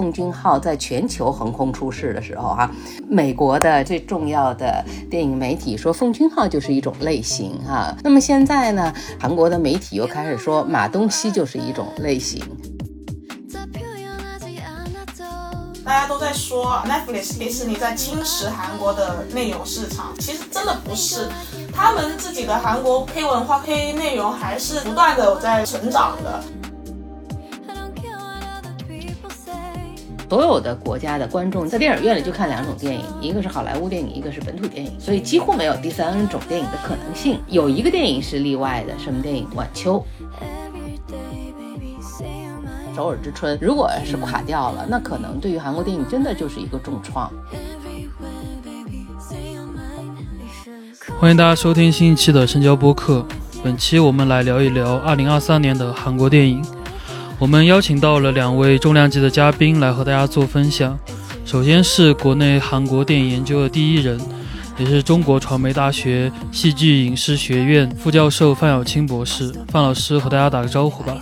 奉俊昊在全球横空出世的时候，哈，美国的最重要的电影媒体说奉俊昊就是一种类型，哈。那么现在呢，韩国的媒体又开始说马东锡就是一种类型。大家都在说 Netflix 迪士尼在侵蚀韩国的内容市场，其实真的不是，他们自己的韩国黑文化、黑内容还是不断的在成长的。所有的国家的观众在电影院里就看两种电影，一个是好莱坞电影，一个是本土电影，所以几乎没有第三种电影的可能性。有一个电影是例外的，什么电影？晚秋。首尔之春，如果是垮掉了，那可能对于韩国电影真的就是一个重创。欢迎大家收听新一期的深交播客，本期我们来聊一聊二零二三年的韩国电影。我们邀请到了两位重量级的嘉宾来和大家做分享。首先是国内韩国电影研究的第一人，也是中国传媒大学戏剧影视学院副教授范小青博士。范老师和大家打个招呼吧。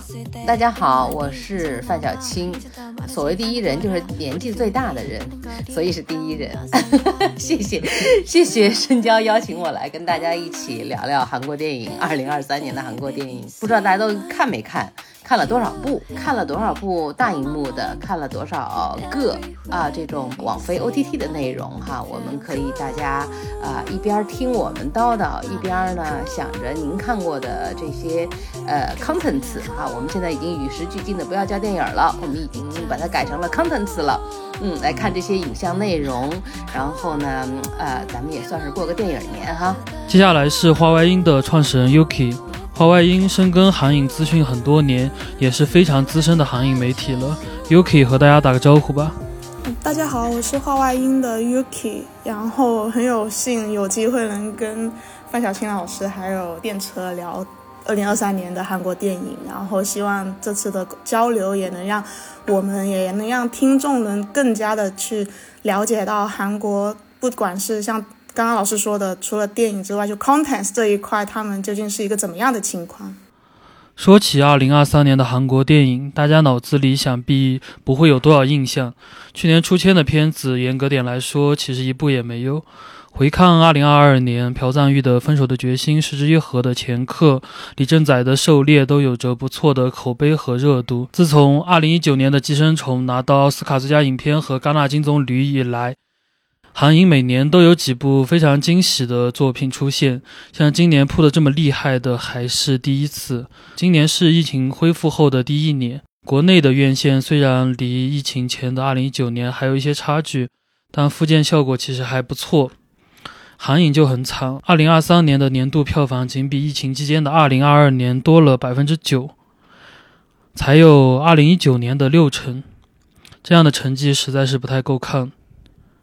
大家好，我是范晓青。所谓第一人，就是年纪最大的人，所以是第一人。谢谢，谢谢深交邀请我来跟大家一起聊聊韩国电影。二零二三年的韩国电影，不知道大家都看没看？看了多少部？看了多少部大荧幕的？看了多少个啊？这种网飞 OTT 的内容哈，我们可以大家啊一边听我们叨叨，一边呢想着您看过的这些呃 contents 哈。我们现在已经与时俱进的不要叫电影了，我们已经把它改成了 contents 了。嗯，来看这些影像内容，然后呢，呃，咱们也算是过个电影年哈。接下来是花外音的创始人 Yuki。华外音深耕韩影资讯很多年，也是非常资深的韩影媒体了。Yuki 和大家打个招呼吧。大家好，我是画外音的 Yuki，然后很有幸有机会能跟范晓青老师还有电车聊二零二三年的韩国电影，然后希望这次的交流也能让我们也能让听众能更加的去了解到韩国，不管是像。刚刚老师说的，除了电影之外，就 contents 这一块，他们究竟是一个怎么样的情况？说起二零二三年的韩国电影，大家脑子里想必不会有多少印象。去年出圈的片子，严格点来说，其实一部也没有。回看二零二二年，朴赞玉的《分手的决心》、《失之愈合》的《前客》、李正宰的《狩猎》都有着不错的口碑和热度。自从二零一九年的《寄生虫》拿到奥斯卡最佳影片和戛纳金棕榈以来，韩影每年都有几部非常惊喜的作品出现，像今年扑的这么厉害的还是第一次。今年是疫情恢复后的第一年，国内的院线虽然离疫情前的2019年还有一些差距，但复建效果其实还不错。韩影就很惨，2023年的年度票房仅比疫情期间的2022年多了百分之九，才有2019年的六成，这样的成绩实在是不太够看。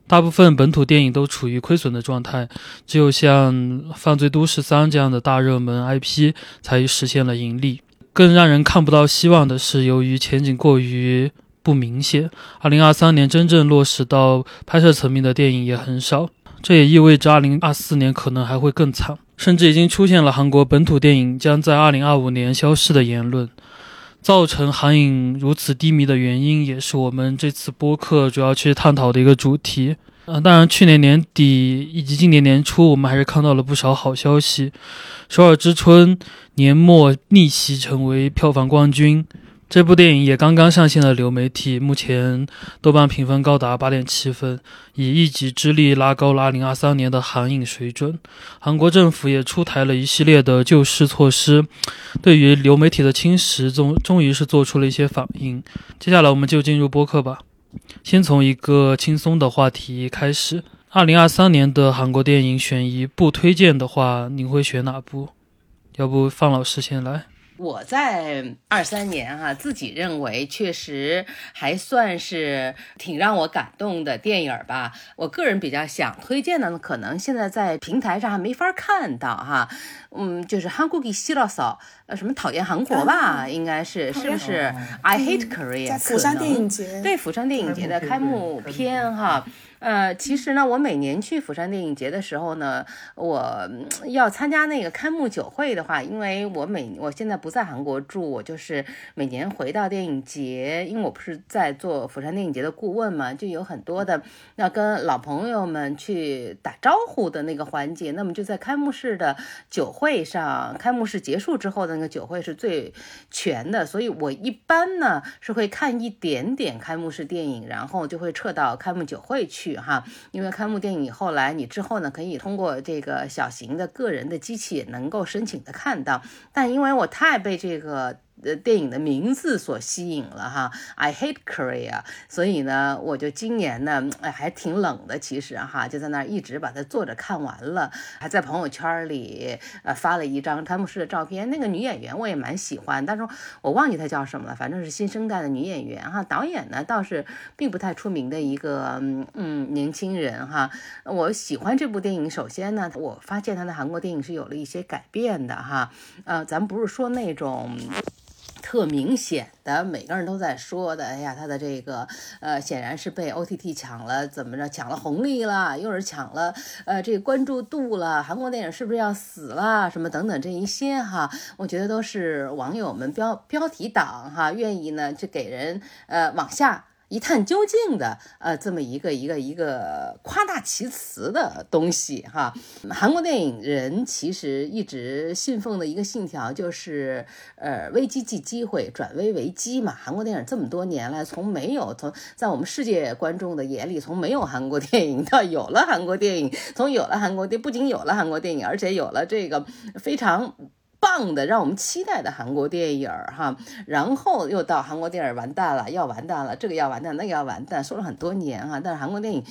大部分本土电影都处于亏损的状态，只有像《犯罪都市三》这样的大热门 IP 才实现了盈利。更让人看不到希望的是，由于前景过于不明显，2023年真正落实到拍摄层面的电影也很少。这也意味着2024年可能还会更惨，甚至已经出现了韩国本土电影将在2025年消失的言论。造成韩影如此低迷的原因，也是我们这次播客主要去探讨的一个主题。嗯，当然，去年年底以及今年年初，我们还是看到了不少好消息，《首尔之春》年末逆袭成为票房冠军。这部电影也刚刚上线了流媒体，目前豆瓣评分高达八点七分，以一己之力拉高了二零二三年的韩影水准。韩国政府也出台了一系列的救市措施，对于流媒体的侵蚀，终终于是做出了一些反应。接下来我们就进入播客吧，先从一个轻松的话题开始。二零二三年的韩国电影选一部推荐的话，您会选哪部？要不范老师先来。我在二三年哈，自己认为确实还算是挺让我感动的电影吧。我个人比较想推荐的呢，可能现在在平台上还没法看到哈。嗯，就是韩国给希洛嫂，呃，什么讨厌韩国吧，应该是是不是？I hate Korea。在釜山电影节。对，釜山电影节的开幕片哈。呃，其实呢，我每年去釜山电影节的时候呢，我要参加那个开幕酒会的话，因为我每我现在不在韩国住，我就是每年回到电影节，因为我不是在做釜山电影节的顾问嘛，就有很多的要跟老朋友们去打招呼的那个环节。那么就在开幕式的酒会上，开幕式结束之后的那个酒会是最全的，所以我一般呢是会看一点点开幕式电影，然后就会撤到开幕酒会去哈，因为开幕电影后来你之后呢可以通过这个小型的个人的机器能够申请的看到，但因为我太被这个。呃，电影的名字所吸引了哈，I hate Korea，所以呢，我就今年呢，哎，还挺冷的，其实哈，就在那儿一直把它坐着看完了，还在朋友圈里呃发了一张开幕式的照片。那个女演员我也蛮喜欢，但是我忘记她叫什么了，反正是新生代的女演员哈。导演呢倒是并不太出名的一个嗯年轻人哈。我喜欢这部电影，首先呢，我发现他的韩国电影是有了一些改变的哈。呃，咱不是说那种。特明显的，每个人都在说的，哎呀，他的这个，呃，显然是被 OTT 抢了，怎么着，抢了红利了，又是抢了，呃，这个关注度了，韩国电影是不是要死了，什么等等这一些哈，我觉得都是网友们标标题党哈，愿意呢去给人呃往下。一探究竟的，呃，这么一个一个一个夸大其词的东西哈。韩国电影人其实一直信奉的一个信条就是，呃，危机即机会，转危为机嘛。韩国电影这么多年来，从没有从在我们世界观众的眼里，从没有韩国电影到有了韩国电影，从有了韩国电不仅有了韩国电影，而且有了这个非常。棒的，让我们期待的韩国电影儿哈，然后又到韩国电影完蛋了，要完蛋了，这个要完蛋，那个要完蛋，说了很多年哈，但是韩国电影。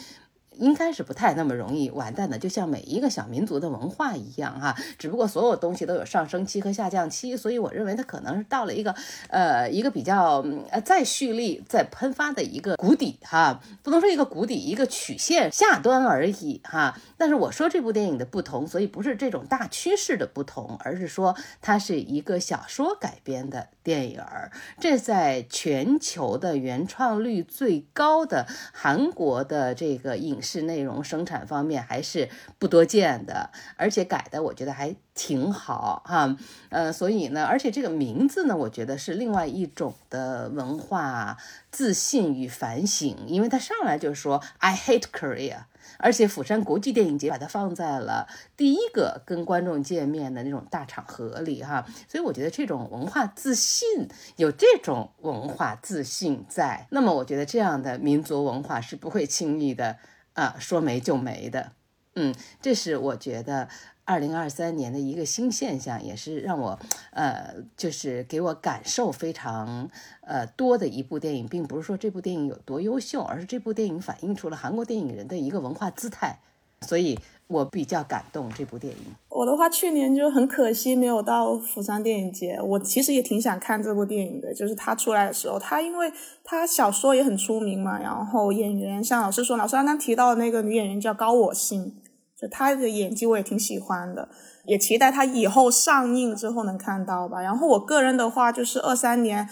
应该是不太那么容易完蛋的，就像每一个小民族的文化一样哈，只不过所有东西都有上升期和下降期，所以我认为它可能是到了一个呃一个比较呃再蓄力、再喷发的一个谷底哈，不能说一个谷底，一个曲线下端而已哈。但是我说这部电影的不同，所以不是这种大趋势的不同，而是说它是一个小说改编的电影儿，这在全球的原创率最高的韩国的这个影。是内容生产方面还是不多见的，而且改的我觉得还挺好哈，呃，所以呢，而且这个名字呢，我觉得是另外一种的文化自信与反省，因为他上来就说 I hate Korea，而且釜山国际电影节把它放在了第一个跟观众见面的那种大场合里哈，所以我觉得这种文化自信有这种文化自信在，那么我觉得这样的民族文化是不会轻易的。啊，说没就没的，嗯，这是我觉得二零二三年的一个新现象，也是让我，呃，就是给我感受非常呃多的一部电影，并不是说这部电影有多优秀，而是这部电影反映出了韩国电影人的一个文化姿态，所以。我比较感动这部电影。我的话，去年就很可惜没有到釜山电影节。我其实也挺想看这部电影的，就是他出来的时候，他因为他小说也很出名嘛，然后演员像老师说，老师刚刚提到的那个女演员叫高我心，就她的演技我也挺喜欢的，也期待她以后上映之后能看到吧。然后我个人的话，就是二三年，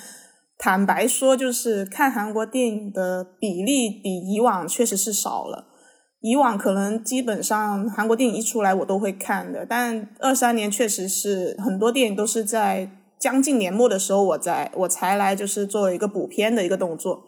坦白说，就是看韩国电影的比例比以往确实是少了。以往可能基本上韩国电影一出来我都会看的，但二三年确实是很多电影都是在将近年末的时候，我在我才来就是做一个补片的一个动作。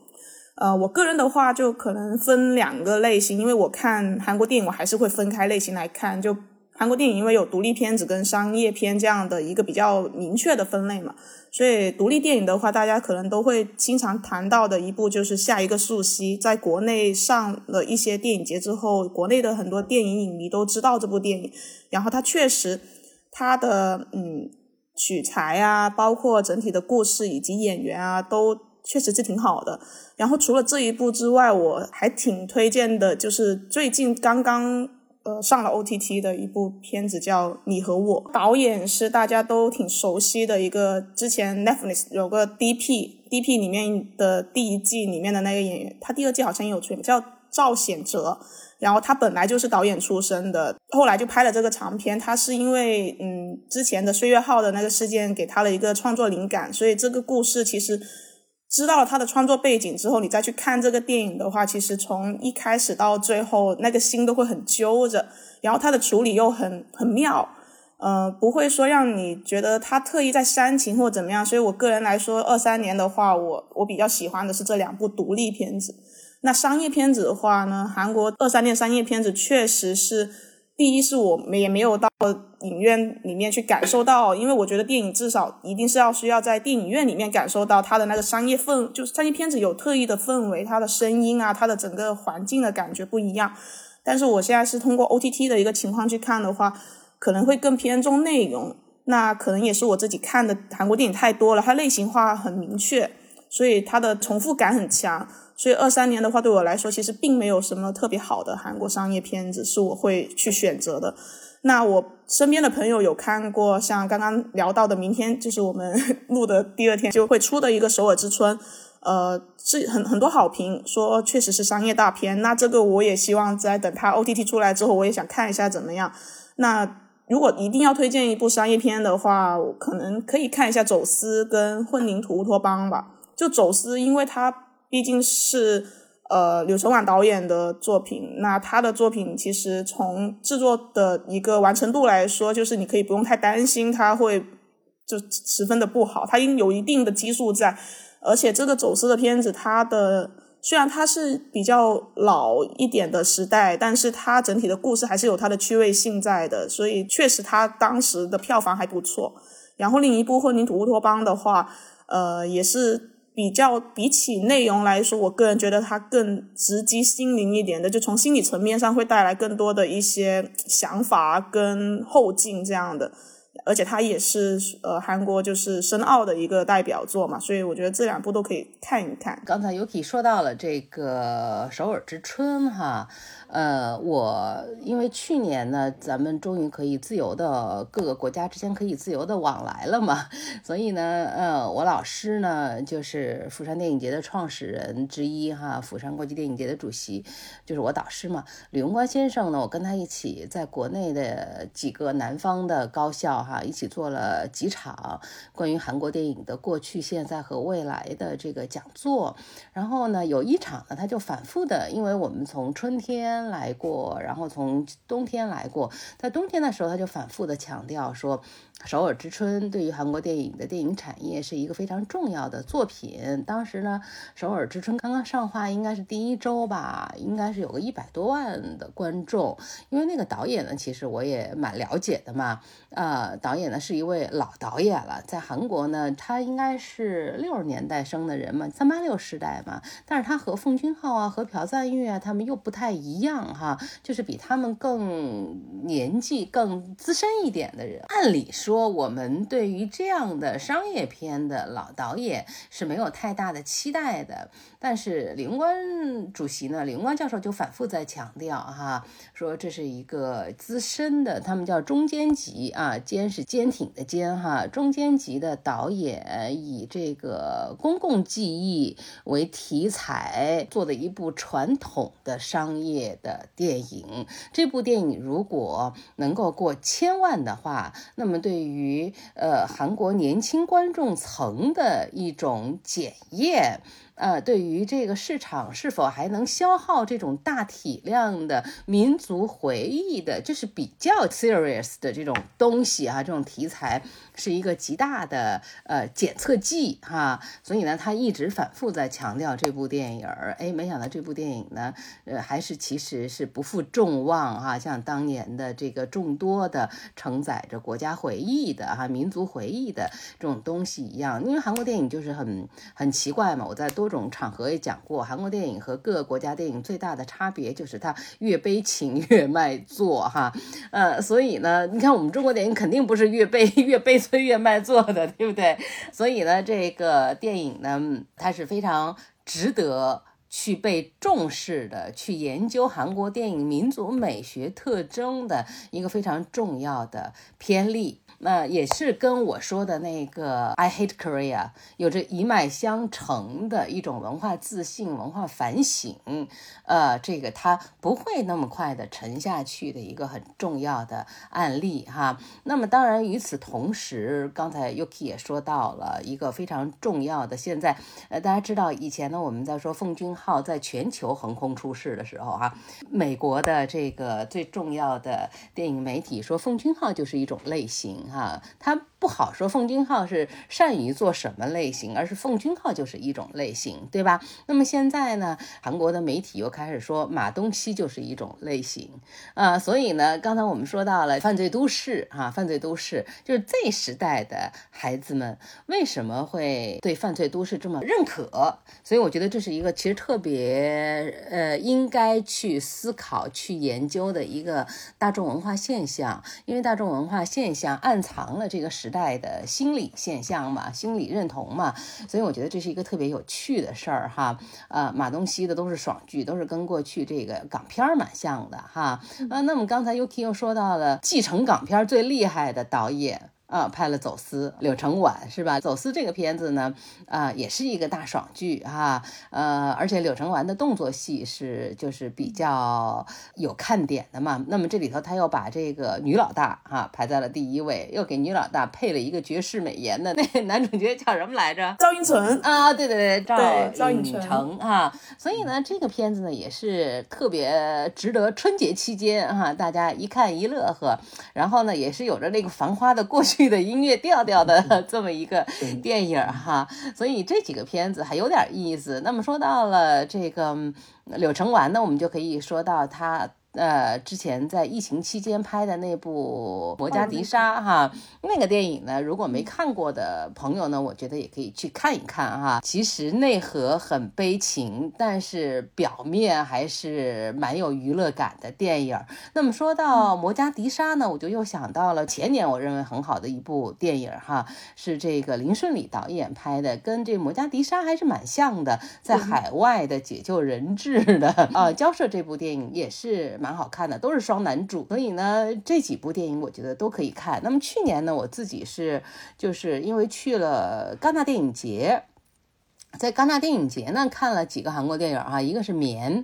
呃，我个人的话就可能分两个类型，因为我看韩国电影我还是会分开类型来看，就。韩国电影因为有独立片子跟商业片这样的一个比较明确的分类嘛，所以独立电影的话，大家可能都会经常谈到的一部就是《下一个素汐》。在国内上了一些电影节之后，国内的很多电影影迷都知道这部电影。然后它确实，它的嗯取材啊，包括整体的故事以及演员啊，都确实是挺好的。然后除了这一部之外，我还挺推荐的，就是最近刚刚。呃，上了 OTT 的一部片子叫《你和我》，导演是大家都挺熟悉的一个，之前 Netflix 有个 DP，DP 里面的第一季里面的那个演员，他第二季好像也有出演，叫赵显哲。然后他本来就是导演出身的，后来就拍了这个长片。他是因为嗯之前的岁月号的那个事件给他了一个创作灵感，所以这个故事其实。知道了他的创作背景之后，你再去看这个电影的话，其实从一开始到最后，那个心都会很揪着。然后他的处理又很很妙，呃，不会说让你觉得他特意在煽情或怎么样。所以我个人来说，二三年的话，我我比较喜欢的是这两部独立片子。那商业片子的话呢，韩国二三年商业片子确实是。第一是我们也没有到影院里面去感受到，因为我觉得电影至少一定是要需要在电影院里面感受到它的那个商业氛，就是商业片子有特异的氛围，它的声音啊，它的整个环境的感觉不一样。但是我现在是通过 OTT 的一个情况去看的话，可能会更偏重内容。那可能也是我自己看的韩国电影太多了，它类型化很明确，所以它的重复感很强。所以二三年的话，对我来说其实并没有什么特别好的韩国商业片子是我会去选择的。那我身边的朋友有看过像刚刚聊到的，明天就是我们 录的第二天就会出的一个《首尔之春》，呃，是很很多好评，说确实是商业大片。那这个我也希望在等它 OTT 出来之后，我也想看一下怎么样。那如果一定要推荐一部商业片的话，我可能可以看一下《走私》跟《混凝土乌托邦》吧。就《走私》，因为它。毕竟是呃柳承晚导演的作品，那他的作品其实从制作的一个完成度来说，就是你可以不用太担心他会就十分的不好，他应有一定的基数在，而且这个走私的片子，它的虽然它是比较老一点的时代，但是它整体的故事还是有它的趣味性在的，所以确实它当时的票房还不错。然后另一部《混凝土乌托邦》的话，呃，也是。比较比起内容来说，我个人觉得它更直击心灵一点的，就从心理层面上会带来更多的一些想法跟后劲这样的，而且它也是呃韩国就是深奥的一个代表作嘛，所以我觉得这两部都可以看一看。刚才 Yuki 说到了这个首尔之春哈。呃，我因为去年呢，咱们终于可以自由的各个国家之间可以自由的往来了嘛，所以呢，呃，我老师呢就是釜山电影节的创始人之一哈，釜山国际电影节的主席，就是我导师嘛，李荣光先生呢，我跟他一起在国内的几个南方的高校哈，一起做了几场关于韩国电影的过去、现在和未来的这个讲座，然后呢，有一场呢，他就反复的，因为我们从春天。来过，然后从冬天来过，在冬天的时候，他就反复的强调说。首尔之春对于韩国电影的电影产业是一个非常重要的作品。当时呢，首尔之春刚刚上画，应该是第一周吧，应该是有个一百多万的观众。因为那个导演呢，其实我也蛮了解的嘛。呃，导演呢是一位老导演了，在韩国呢，他应该是六十年代生的人嘛，三八六时代嘛。但是他和奉俊昊啊，和朴赞玉啊，他们又不太一样样哈，就是比他们更年纪更资深一点的人。按理说。说我们对于这样的商业片的老导演是没有太大的期待的，但是李荣光主席呢，李荣光教授就反复在强调哈，说这是一个资深的，他们叫中间级啊，坚是坚挺的坚哈，中间级的导演以这个公共记忆为题材做的一部传统的商业的电影，这部电影如果能够过千万的话，那么对。于呃韩国年轻观众层的一种检验。呃，对于这个市场是否还能消耗这种大体量的民族回忆的，就是比较 serious 的这种东西啊，这种题材是一个极大的呃检测剂哈。所以呢，他一直反复在强调这部电影儿。哎，没想到这部电影呢，呃，还是其实是不负众望哈，像当年的这个众多的承载着国家回忆的哈、民族回忆的这种东西一样。因为韩国电影就是很很奇怪嘛，我在多。多种场合也讲过，韩国电影和各个国家电影最大的差别就是它越悲情越卖座，哈，呃，所以呢，你看我们中国电影肯定不是越悲 越悲催越卖座的，对不对？所以呢，这个电影呢，它是非常值得去被重视的，去研究韩国电影民族美学特征的一个非常重要的片例。那也是跟我说的那个 I hate Korea 有着一脉相承的一种文化自信、文化反省。呃，这个他不会那么快的沉下去的一个很重要的案例哈。那么当然与此同时，刚才 Yuki 也说到了一个非常重要的，现在呃大家知道以前呢我们在说奉俊昊在全球横空出世的时候哈，美国的这个最重要的电影媒体说奉俊昊就是一种类型哈，他。不好说奉俊昊是善于做什么类型，而是奉俊昊就是一种类型，对吧？那么现在呢，韩国的媒体又开始说马东锡就是一种类型啊，所以呢，刚才我们说到了犯罪都市啊，犯罪都市就是 Z 时代的孩子们为什么会对犯罪都市这么认可？所以我觉得这是一个其实特别呃应该去思考、去研究的一个大众文化现象，因为大众文化现象暗藏了这个时。代的心理现象嘛，心理认同嘛，所以我觉得这是一个特别有趣的事儿哈。呃，马东锡的都是爽剧，都是跟过去这个港片儿蛮像的哈。啊，那么刚才 UK 又说到了继承港片最厉害的导演。啊，拍了《走私》，柳承晚是吧？《走私》这个片子呢，啊，也是一个大爽剧哈，呃，而且柳承晚的动作戏是就是比较有看点的嘛。那么这里头他又把这个女老大哈排在了第一位，又给女老大配了一个绝世美颜的 那男主角叫什么来着？赵寅成啊，对对对，赵赵寅成啊。所以呢，这个片子呢也是特别值得春节期间哈大家一看一乐呵，然后呢也是有着那个繁花的过去。的音乐调调的 这么一个电影哈，所以这几个片子还有点意思。那么说到了这个柳承完呢，我们就可以说到他。呃，之前在疫情期间拍的那部《摩加迪沙》哈，那个电影呢，如果没看过的朋友呢，我觉得也可以去看一看哈。其实内核很悲情，但是表面还是蛮有娱乐感的电影。那么说到《摩加迪沙》呢，我就又想到了前年我认为很好的一部电影哈，是这个林顺礼导演拍的，跟这《摩加迪沙》还是蛮像的，在海外的解救人质的啊，交涉这部电影也是。蛮好看的，都是双男主，所以呢，这几部电影我觉得都可以看。那么去年呢，我自己是就是因为去了戛纳电影节，在戛纳电影节呢看了几个韩国电影哈，一个是《棉》。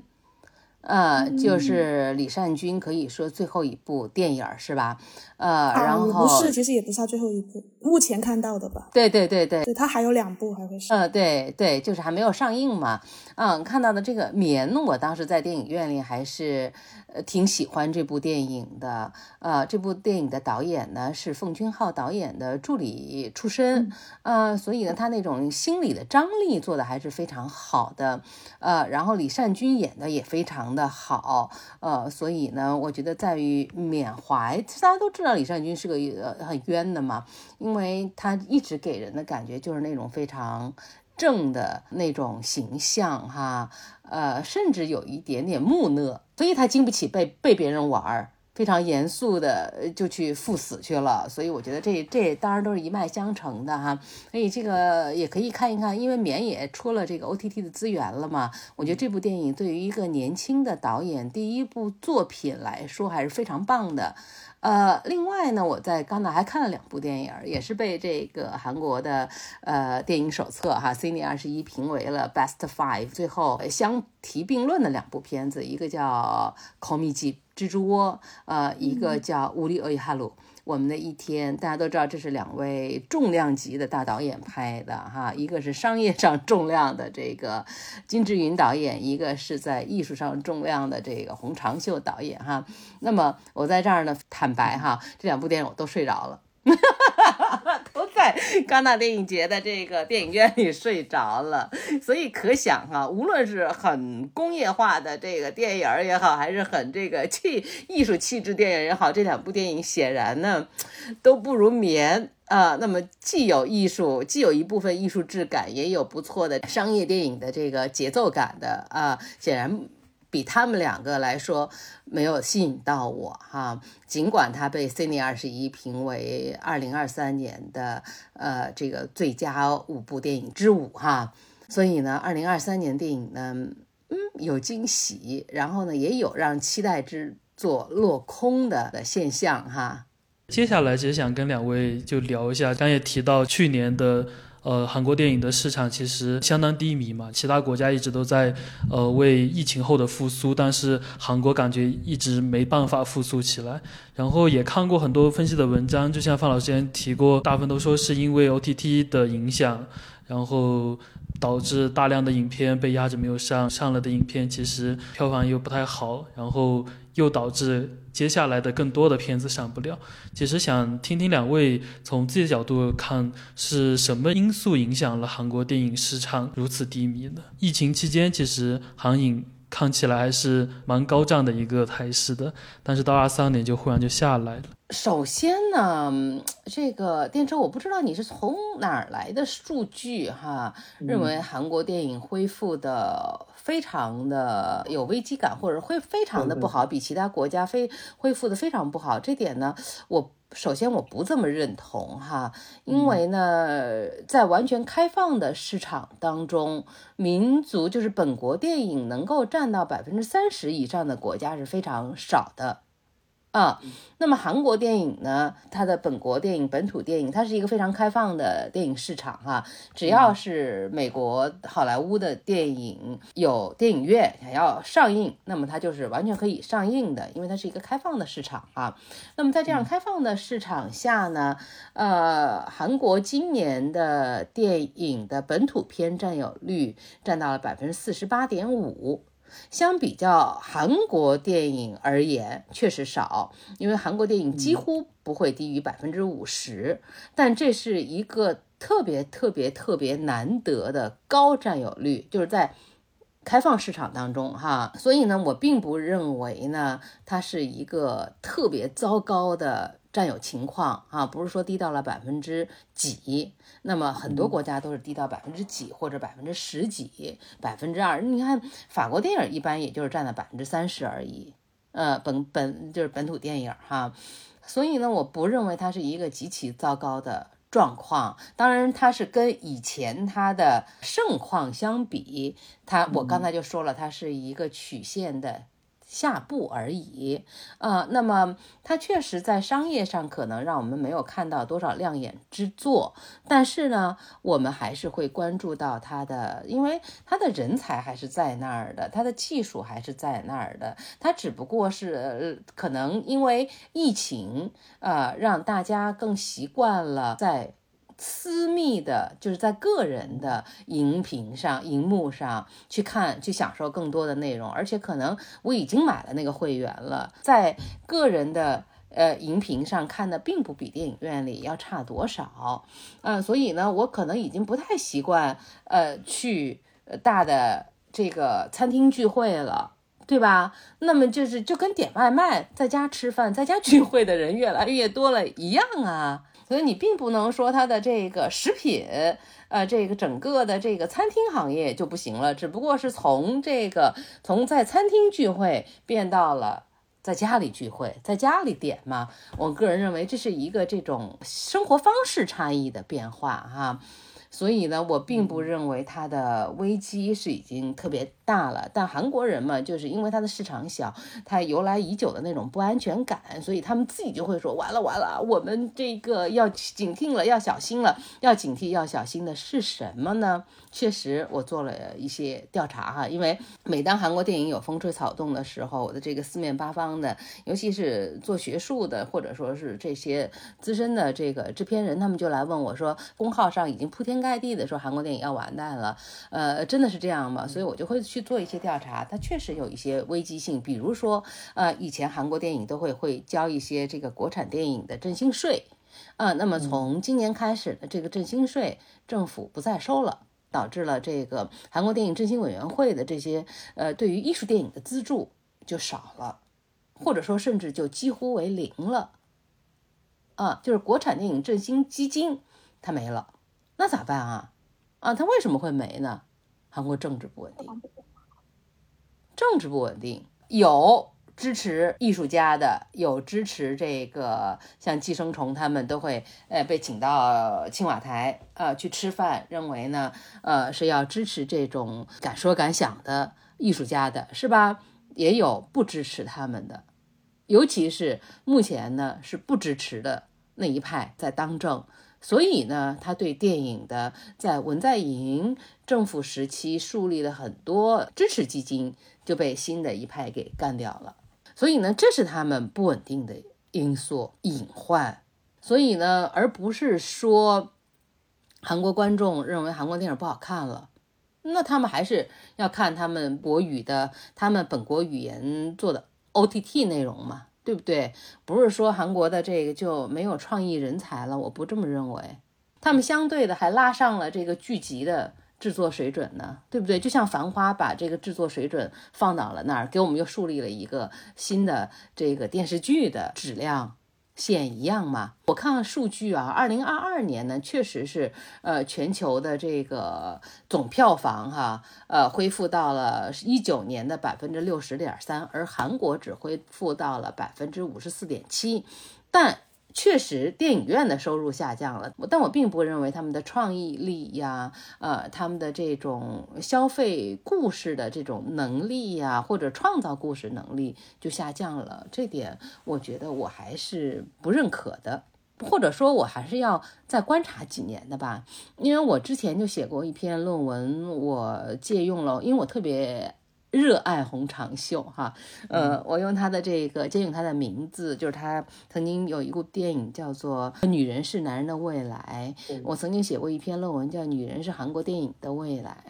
呃，就是李善均可以说最后一部电影是吧？呃，然后不是，其实也不是他最后一部，目前看到的吧？对对对对，对他还有两部还会上。呃，对对，就是还没有上映嘛。嗯，看到的这个《棉》，我当时在电影院里还是呃挺喜欢这部电影的。呃，这部电影的导演呢是奉俊昊导演的助理出身，呃，所以呢他那种心理的张力做的还是非常好的。呃，然后李善均演的也非常。的好，呃，所以呢，我觉得在于缅怀。大家都知道李善均是个呃很冤的嘛，因为他一直给人的感觉就是那种非常正的那种形象哈，呃，甚至有一点点木讷，所以他经不起被被别人玩儿。非常严肃的就去赴死去了，所以我觉得这这当然都是一脉相承的哈，所以这个也可以看一看，因为缅也出了这个 O T T 的资源了嘛，我觉得这部电影对于一个年轻的导演第一部作品来说还是非常棒的。呃，另外呢，我在戛纳还看了两部电影，也是被这个韩国的呃电影手册哈 Cine 二十一评为了 Best Five，最后相提并论的两部片子，一个叫《call me G 蜘蛛窝》，呃，一个叫《乌里欧伊哈鲁》。我们的一天，大家都知道这是两位重量级的大导演拍的哈，一个是商业上重量的这个金志云导演，一个是在艺术上重量的这个洪长秀导演哈。那么我在这儿呢，坦白哈，这两部电影我都睡着了。在戛纳电影节的这个电影院里睡着了，所以可想哈，无论是很工业化的这个电影也好，还是很这个气艺术气质电影也好，这两部电影显然呢都不如棉啊。那么既有艺术，既有一部分艺术质感，也有不错的商业电影的这个节奏感的啊，显然。比他们两个来说没有吸引到我哈，尽管它被 c i n e 二十一评为二零二三年的呃这个最佳五部电影之五哈，所以呢，二零二三年电影呢，嗯，有惊喜，然后呢，也有让期待之作落空的的现象哈。接下来其实想跟两位就聊一下，刚也提到去年的。呃，韩国电影的市场其实相当低迷嘛，其他国家一直都在呃为疫情后的复苏，但是韩国感觉一直没办法复苏起来。然后也看过很多分析的文章，就像范老师之前提过，大部分都说是因为 OTT 的影响，然后导致大量的影片被压着没有上，上了的影片其实票房又不太好，然后。又导致接下来的更多的片子上不了。其实想听听两位从自己的角度看，是什么因素影响了韩国电影市场如此低迷呢？疫情期间，其实韩影看起来还是蛮高涨的一个态势的，但是到二三年就忽然就下来了。首先呢，这个电车我不知道你是从哪儿来的数据哈，认为韩国电影恢复的。非常的有危机感，或者会非常的不好，比其他国家非恢复的非常不好。这点呢，我首先我不这么认同哈，因为呢，在完全开放的市场当中，民族就是本国电影能够占到百分之三十以上的国家是非常少的。啊，那么韩国电影呢？它的本国电影、本土电影，它是一个非常开放的电影市场哈。只要是美国好莱坞的电影有电影院想要上映，那么它就是完全可以上映的，因为它是一个开放的市场啊。那么在这样开放的市场下呢，呃，韩国今年的电影的本土片占有率占到了百分之四十八点五。相比较韩国电影而言，确实少，因为韩国电影几乎不会低于百分之五十，但这是一个特别特别特别难得的高占有率，就是在开放市场当中哈，所以呢，我并不认为呢，它是一个特别糟糕的。占有情况啊，不是说低到了百分之几，那么很多国家都是低到百分之几或者百分之十几、百分之二。你看法国电影一般也就是占了百分之三十而已，呃，本本就是本土电影哈。所以呢，我不认为它是一个极其糟糕的状况。当然，它是跟以前它的盛况相比，它我刚才就说了，它是一个曲线的。下步而已，呃，那么它确实在商业上可能让我们没有看到多少亮眼之作，但是呢，我们还是会关注到它的，因为它的人才还是在那儿的，它的技术还是在那儿的，它只不过是可能因为疫情，呃，让大家更习惯了在。私密的，就是在个人的荧屏上、荧幕上去看、去享受更多的内容，而且可能我已经买了那个会员了，在个人的呃荧屏上看的，并不比电影院里要差多少，嗯，所以呢，我可能已经不太习惯呃去大的这个餐厅聚会了，对吧？那么就是就跟点外卖、在家吃饭、在家聚会的人越来越多了一样啊。所以你并不能说它的这个食品，呃，这个整个的这个餐厅行业就不行了，只不过是从这个从在餐厅聚会变到了在家里聚会，在家里点嘛。我个人认为这是一个这种生活方式差异的变化哈。所以呢，我并不认为它的危机是已经特别大了。但韩国人嘛，就是因为它的市场小，它由来已久的那种不安全感，所以他们自己就会说：完了完了，我们这个要警惕了，要小心了。要警惕、要小心的是什么呢？确实，我做了一些调查哈，因为每当韩国电影有风吹草动的时候，我的这个四面八方的，尤其是做学术的，或者说是这些资深的这个制片人，他们就来问我说：公号上已经铺天。盖地的说韩国电影要完蛋了，呃，真的是这样吗？所以我就会去做一些调查，它确实有一些危机性，比如说，呃，以前韩国电影都会会交一些这个国产电影的振兴税，啊，那么从今年开始呢这个振兴税，政府不再收了，导致了这个韩国电影振兴委员会的这些呃对于艺术电影的资助就少了，或者说甚至就几乎为零了，啊，就是国产电影振兴基金它没了。那咋办啊？啊，它为什么会没呢？韩国政治不稳定，政治不稳定，有支持艺术家的，有支持这个像寄生虫他们都会，呃，被请到青瓦台，呃，去吃饭，认为呢，呃，是要支持这种敢说敢想的艺术家的，是吧？也有不支持他们的。尤其是目前呢是不支持的那一派在当政，所以呢，他对电影的在文在寅政府时期树立了很多支持基金，就被新的一派给干掉了。所以呢，这是他们不稳定的因素隐患。所以呢，而不是说韩国观众认为韩国电影不好看了，那他们还是要看他们国语的、他们本国语言做的。OTT 内容嘛，对不对？不是说韩国的这个就没有创意人才了，我不这么认为。他们相对的还拉上了这个剧集的制作水准呢，对不对？就像《繁花》把这个制作水准放到了那儿，给我们又树立了一个新的这个电视剧的质量。线一样嘛？我看了数据啊，二零二二年呢，确实是呃全球的这个总票房哈，呃恢复到了一九年的百分之六十点三，而韩国只恢复到了百分之五十四点七，但。确实，电影院的收入下降了，但我并不认为他们的创意力呀，呃，他们的这种消费故事的这种能力呀，或者创造故事能力就下降了。这点我觉得我还是不认可的，或者说，我还是要再观察几年的吧。因为我之前就写过一篇论文，我借用了，因为我特别。热爱红长袖哈，呃，我用他的这个借用他的名字，就是他曾经有一部电影叫做《女人是男人的未来》，我曾经写过一篇论文叫《女人是韩国电影的未来》。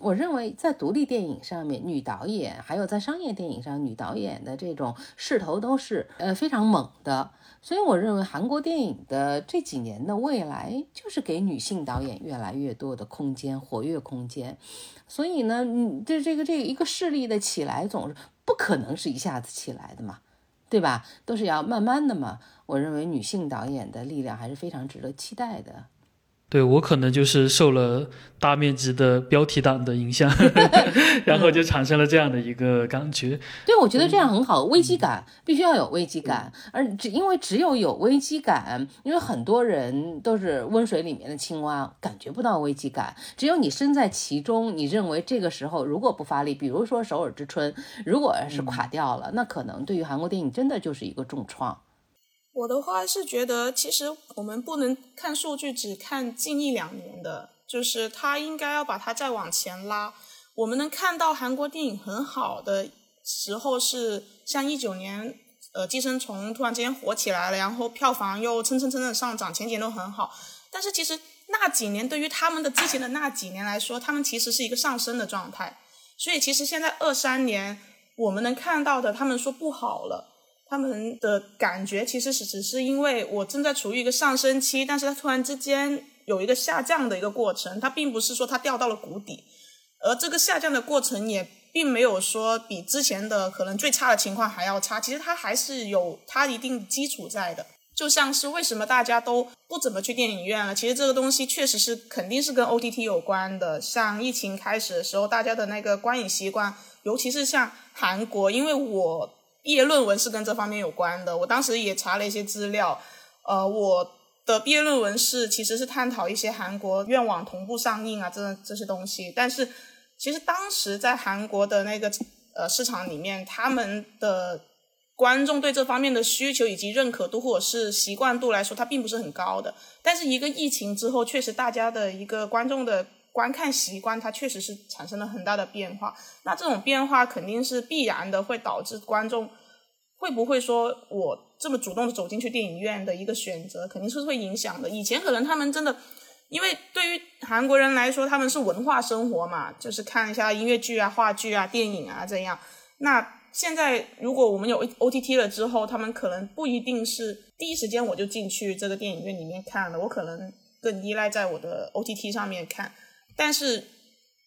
我认为在独立电影上面，女导演还有在商业电影上，女导演的这种势头都是呃非常猛的。所以我认为韩国电影的这几年的未来，就是给女性导演越来越多的空间、活跃空间。所以呢，嗯，这这个这一个势力的起来，总是不可能是一下子起来的嘛，对吧？都是要慢慢的嘛。我认为女性导演的力量还是非常值得期待的。对我可能就是受了大面积的标题党的影响，然后就产生了这样的一个感觉。对，我觉得这样很好，危机感必须要有危机感，而只因为只有有危机感，因为很多人都是温水里面的青蛙，感觉不到危机感。只有你身在其中，你认为这个时候如果不发力，比如说《首尔之春》，如果是垮掉了，那可能对于韩国电影真的就是一个重创。我的话是觉得，其实我们不能看数据，只看近一两年的，就是它应该要把它再往前拉。我们能看到韩国电影很好的时候是像一九年，呃，《寄生虫》突然之间火起来了，然后票房又蹭蹭蹭的上涨，前景都很好。但是其实那几年对于他们的之前的那几年来说，他们其实是一个上升的状态。所以其实现在二三年我们能看到的，他们说不好了。他们的感觉其实是只是因为我正在处于一个上升期，但是它突然之间有一个下降的一个过程，它并不是说它掉到了谷底，而这个下降的过程也并没有说比之前的可能最差的情况还要差，其实它还是有它一定基础在的。就像是为什么大家都不怎么去电影院了，其实这个东西确实是肯定是跟 OTT 有关的。像疫情开始的时候，大家的那个观影习惯，尤其是像韩国，因为我。毕业论文是跟这方面有关的，我当时也查了一些资料。呃，我的毕业论文是其实是探讨一些韩国愿网同步上映啊，这这些东西。但是其实当时在韩国的那个呃市场里面，他们的观众对这方面的需求以及认可度或者是习惯度来说，它并不是很高的。但是一个疫情之后，确实大家的一个观众的。观看习惯，它确实是产生了很大的变化。那这种变化肯定是必然的，会导致观众会不会说我这么主动的走进去电影院的一个选择，肯定是会影响的。以前可能他们真的，因为对于韩国人来说，他们是文化生活嘛，就是看一下音乐剧啊、话剧啊、电影啊这样。那现在如果我们有 OTT 了之后，他们可能不一定是第一时间我就进去这个电影院里面看了，我可能更依赖在我的 OTT 上面看。但是，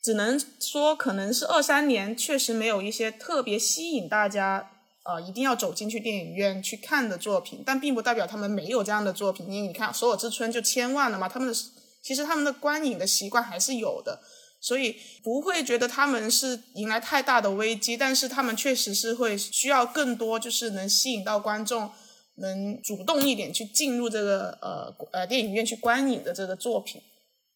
只能说可能是二三年确实没有一些特别吸引大家，呃，一定要走进去电影院去看的作品。但并不代表他们没有这样的作品，因为你看《首尔之春》就千万了嘛，他们的其实他们的观影的习惯还是有的，所以不会觉得他们是迎来太大的危机。但是他们确实是会需要更多，就是能吸引到观众，能主动一点去进入这个呃呃电影院去观影的这个作品。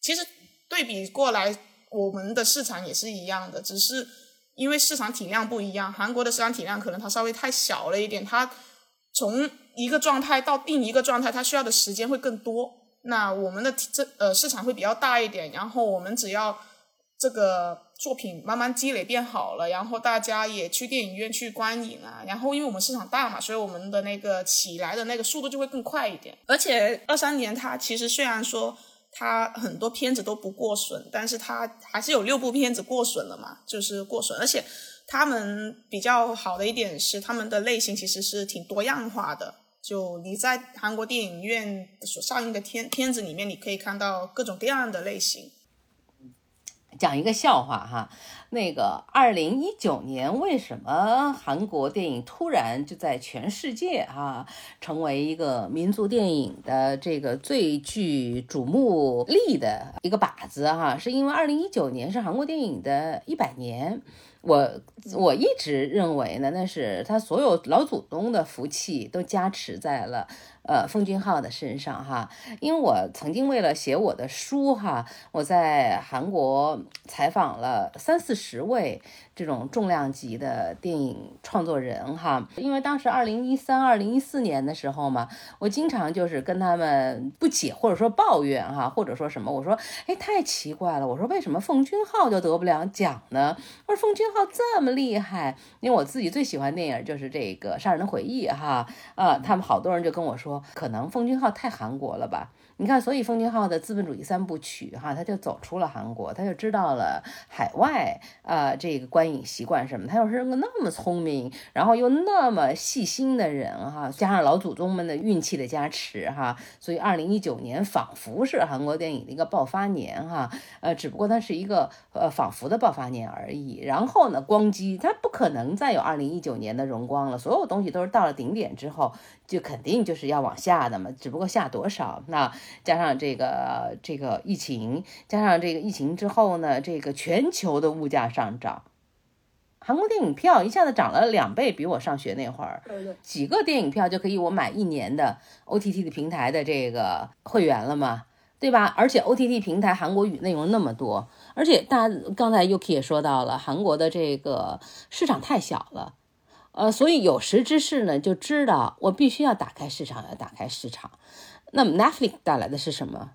其实。对比过来，我们的市场也是一样的，只是因为市场体量不一样。韩国的市场体量可能它稍微太小了一点，它从一个状态到定一个状态，它需要的时间会更多。那我们的这呃市场会比较大一点，然后我们只要这个作品慢慢积累变好了，然后大家也去电影院去观影啊，然后因为我们市场大嘛，所以我们的那个起来的那个速度就会更快一点。而且二三年它其实虽然说它很多片子都不过审，但是它还是有六部片子过审了嘛，就是过审，而且他们比较好的一点是他们的类型其实是挺多样化的。就你在韩国电影院所上映的片片子里面，你可以看到各种各样的类型。讲一个笑话哈，那个二零一九年为什么韩国电影突然就在全世界哈成为一个民族电影的这个最具瞩目力的一个靶子哈？是因为二零一九年是韩国电影的一百年。我我一直认为呢，那是他所有老祖宗的福气都加持在了。呃，奉俊昊的身上哈，因为我曾经为了写我的书哈，我在韩国采访了三四十位这种重量级的电影创作人哈，因为当时二零一三、二零一四年的时候嘛，我经常就是跟他们不解或者说抱怨哈，或者说什么，我说，哎，太奇怪了，我说为什么奉俊昊就得不了奖呢？我说奉俊昊这么厉害，因为我自己最喜欢电影就是这个《杀人的回忆》哈，呃，他们好多人就跟我说。可能奉俊昊太韩国了吧？你看，所以奉俊昊的资本主义三部曲，哈，他就走出了韩国，他就知道了海外啊这个观影习惯什么。他又是个那么聪明，然后又那么细心的人，哈，加上老祖宗们的运气的加持，哈，所以二零一九年仿佛是韩国电影的一个爆发年，哈，呃，只不过它是一个呃仿佛的爆发年而已。然后呢，光机它不可能再有二零一九年的荣光了，所有东西都是到了顶点之后，就肯定就是要往下的嘛，只不过下多少那。加上这个这个疫情，加上这个疫情之后呢，这个全球的物价上涨，韩国电影票一下子涨了两倍，比我上学那会儿，几个电影票就可以我买一年的 OTT 的平台的这个会员了嘛，对吧？而且 OTT 平台韩国语内容那么多，而且大家刚才 Yuki 也说到了，韩国的这个市场太小了，呃，所以有识之士呢就知道我必须要打开市场，要打开市场。那么 Netflix 带来的是什么？